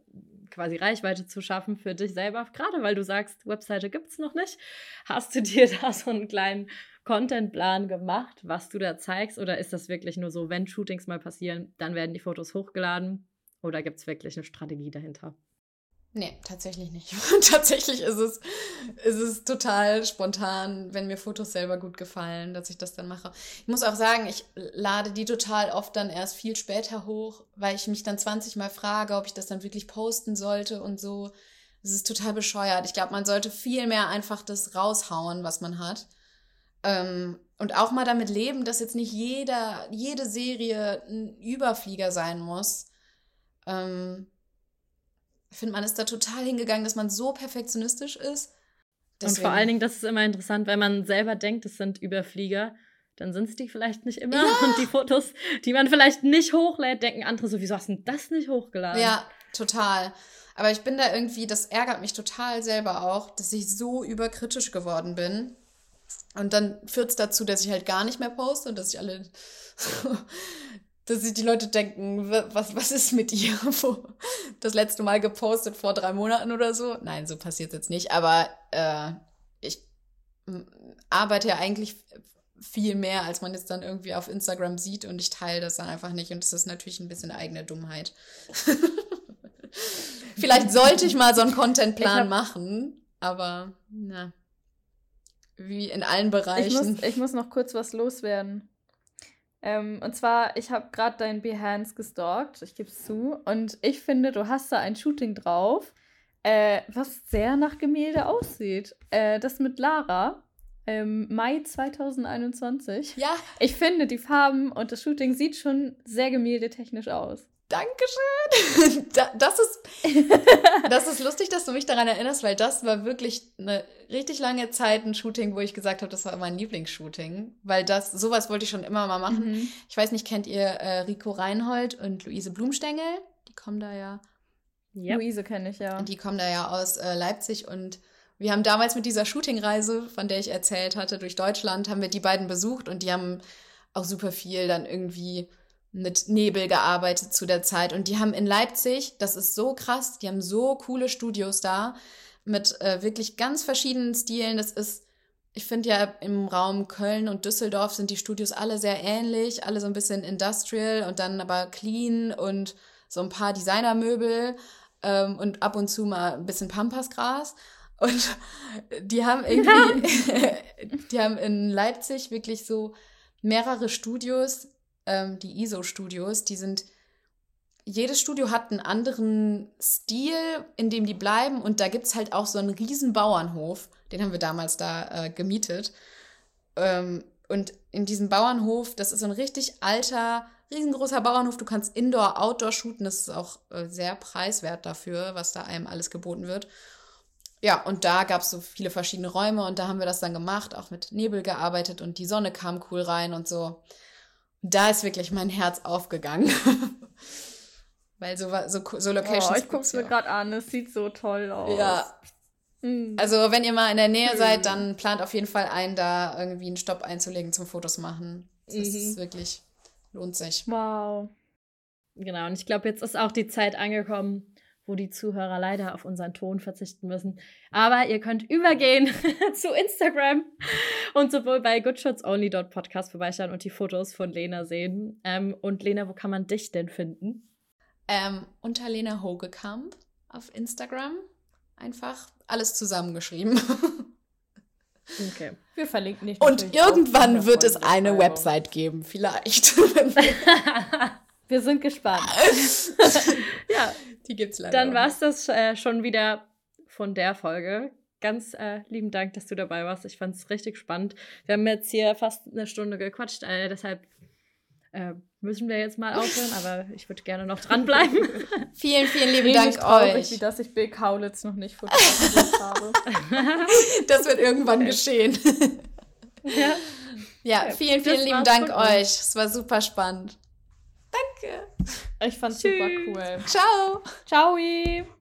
quasi Reichweite zu schaffen für dich selber. Gerade weil du sagst, Webseite gibt es noch nicht. Hast du *laughs* dir da so einen kleinen Contentplan gemacht, was du da zeigst? Oder ist das wirklich nur so, wenn Shootings mal passieren, dann werden die Fotos hochgeladen? Oder gibt es wirklich eine Strategie dahinter?
Nee, tatsächlich nicht. *laughs* tatsächlich ist es, ist es total spontan, wenn mir Fotos selber gut gefallen, dass ich das dann mache. Ich muss auch sagen, ich lade die total oft dann erst viel später hoch, weil ich mich dann 20 Mal frage, ob ich das dann wirklich posten sollte und so. Es ist total bescheuert. Ich glaube, man sollte viel mehr einfach das raushauen, was man hat. Ähm, und auch mal damit leben, dass jetzt nicht jeder, jede Serie ein Überflieger sein muss. Ähm, ich finde, man ist da total hingegangen, dass man so perfektionistisch ist.
Deswegen. Und vor allen Dingen, das ist immer interessant, wenn man selber denkt, es sind Überflieger, dann sind es die vielleicht nicht immer. Ja. Und die Fotos, die man vielleicht nicht hochlädt, denken andere so, wieso hast du das nicht hochgeladen?
Ja, total. Aber ich bin da irgendwie, das ärgert mich total selber auch, dass ich so überkritisch geworden bin. Und dann führt es dazu, dass ich halt gar nicht mehr poste und dass ich alle dass sich die Leute denken, was, was ist mit ihr? *laughs* das letzte Mal gepostet vor drei Monaten oder so. Nein, so passiert jetzt nicht. Aber äh, ich arbeite ja eigentlich viel mehr, als man jetzt dann irgendwie auf Instagram sieht und ich teile das dann einfach nicht. Und das ist natürlich ein bisschen eigene Dummheit. *laughs* Vielleicht sollte ich mal so einen Contentplan machen, aber na, wie in allen Bereichen.
Ich muss, ich muss noch kurz was loswerden. Ähm, und zwar, ich habe gerade dein Behance gestalkt, ich gebe es zu. Und ich finde, du hast da ein Shooting drauf, äh, was sehr nach Gemälde aussieht. Äh, das mit Lara. Ähm, Mai 2021.
Ja.
Ich finde, die Farben und das Shooting sieht schon sehr gemäldetechnisch aus.
Dankeschön. *laughs* Das ist, das ist lustig, dass du mich daran erinnerst, weil das war wirklich eine richtig lange Zeit ein Shooting, wo ich gesagt habe, das war mein Lieblingsshooting. Weil das, sowas wollte ich schon immer mal machen. Mhm. Ich weiß nicht, kennt ihr äh, Rico Reinhold und Luise Blumstengel? Die kommen da ja.
Yep. Luise kenne ich ja.
Die kommen da ja aus äh, Leipzig und wir haben damals mit dieser Shootingreise, von der ich erzählt hatte, durch Deutschland, haben wir die beiden besucht und die haben auch super viel dann irgendwie mit Nebel gearbeitet zu der Zeit. Und die haben in Leipzig, das ist so krass, die haben so coole Studios da mit äh, wirklich ganz verschiedenen Stilen. Das ist, ich finde ja im Raum Köln und Düsseldorf sind die Studios alle sehr ähnlich, alle so ein bisschen industrial und dann aber clean und so ein paar Designermöbel ähm, und ab und zu mal ein bisschen Pampasgras. Und die haben irgendwie, ja. *laughs* *laughs* die haben in Leipzig wirklich so mehrere Studios, ähm, die ISO-Studios, die sind, jedes Studio hat einen anderen Stil, in dem die bleiben und da gibt es halt auch so einen riesen Bauernhof, den haben wir damals da äh, gemietet. Ähm, und in diesem Bauernhof, das ist so ein richtig alter, riesengroßer Bauernhof. Du kannst Indoor, Outdoor shooten. Das ist auch äh, sehr preiswert dafür, was da einem alles geboten wird. Ja, und da gab es so viele verschiedene Räume und da haben wir das dann gemacht, auch mit Nebel gearbeitet und die Sonne kam cool rein und so da ist wirklich mein Herz aufgegangen. *laughs* Weil so, so, so Locations.
Oh, ich guck's mir gerade an, es sieht so toll aus.
Ja. Mhm. Also, wenn ihr mal in der Nähe mhm. seid, dann plant auf jeden Fall ein, da irgendwie einen Stopp einzulegen zum Fotos machen. Das mhm. ist wirklich, lohnt sich.
Wow.
Genau, und ich glaube, jetzt ist auch die Zeit angekommen, wo die Zuhörer leider auf unseren Ton verzichten müssen. Aber ihr könnt übergehen *laughs* zu Instagram und sowohl bei goodshotsonly.podcast vorbeischauen und die Fotos von Lena sehen. Ähm, und Lena, wo kann man dich denn finden?
Ähm, unter Lena Hogekamp auf Instagram. Einfach alles zusammengeschrieben. *laughs*
Okay.
Wir verlinken dich.
Und irgendwann wird es eine. Website geben, vielleicht. *laughs*
Wir sind gespannt. *laughs*
ja,
Die gibt's leider.
dann war es das äh, schon wieder von der Folge. Ganz äh, lieben Dank, dass du dabei warst. Ich fand es richtig spannend. Wir haben jetzt hier fast eine Stunde gequatscht, äh, deshalb äh, müssen wir jetzt mal aufhören, aber ich würde gerne noch dranbleiben. *laughs*
Vielen, vielen lieben Dank
traurig,
euch.
wie dass ich Bill Kaulitz noch nicht fotografiert *laughs* habe.
Das wird irgendwann geschehen.
ja.
Ja, vielen, vielen lieben Dank euch. Es war super spannend. Danke.
Ich fand's super
Tschüss.
cool.
Ciao.
Ciao!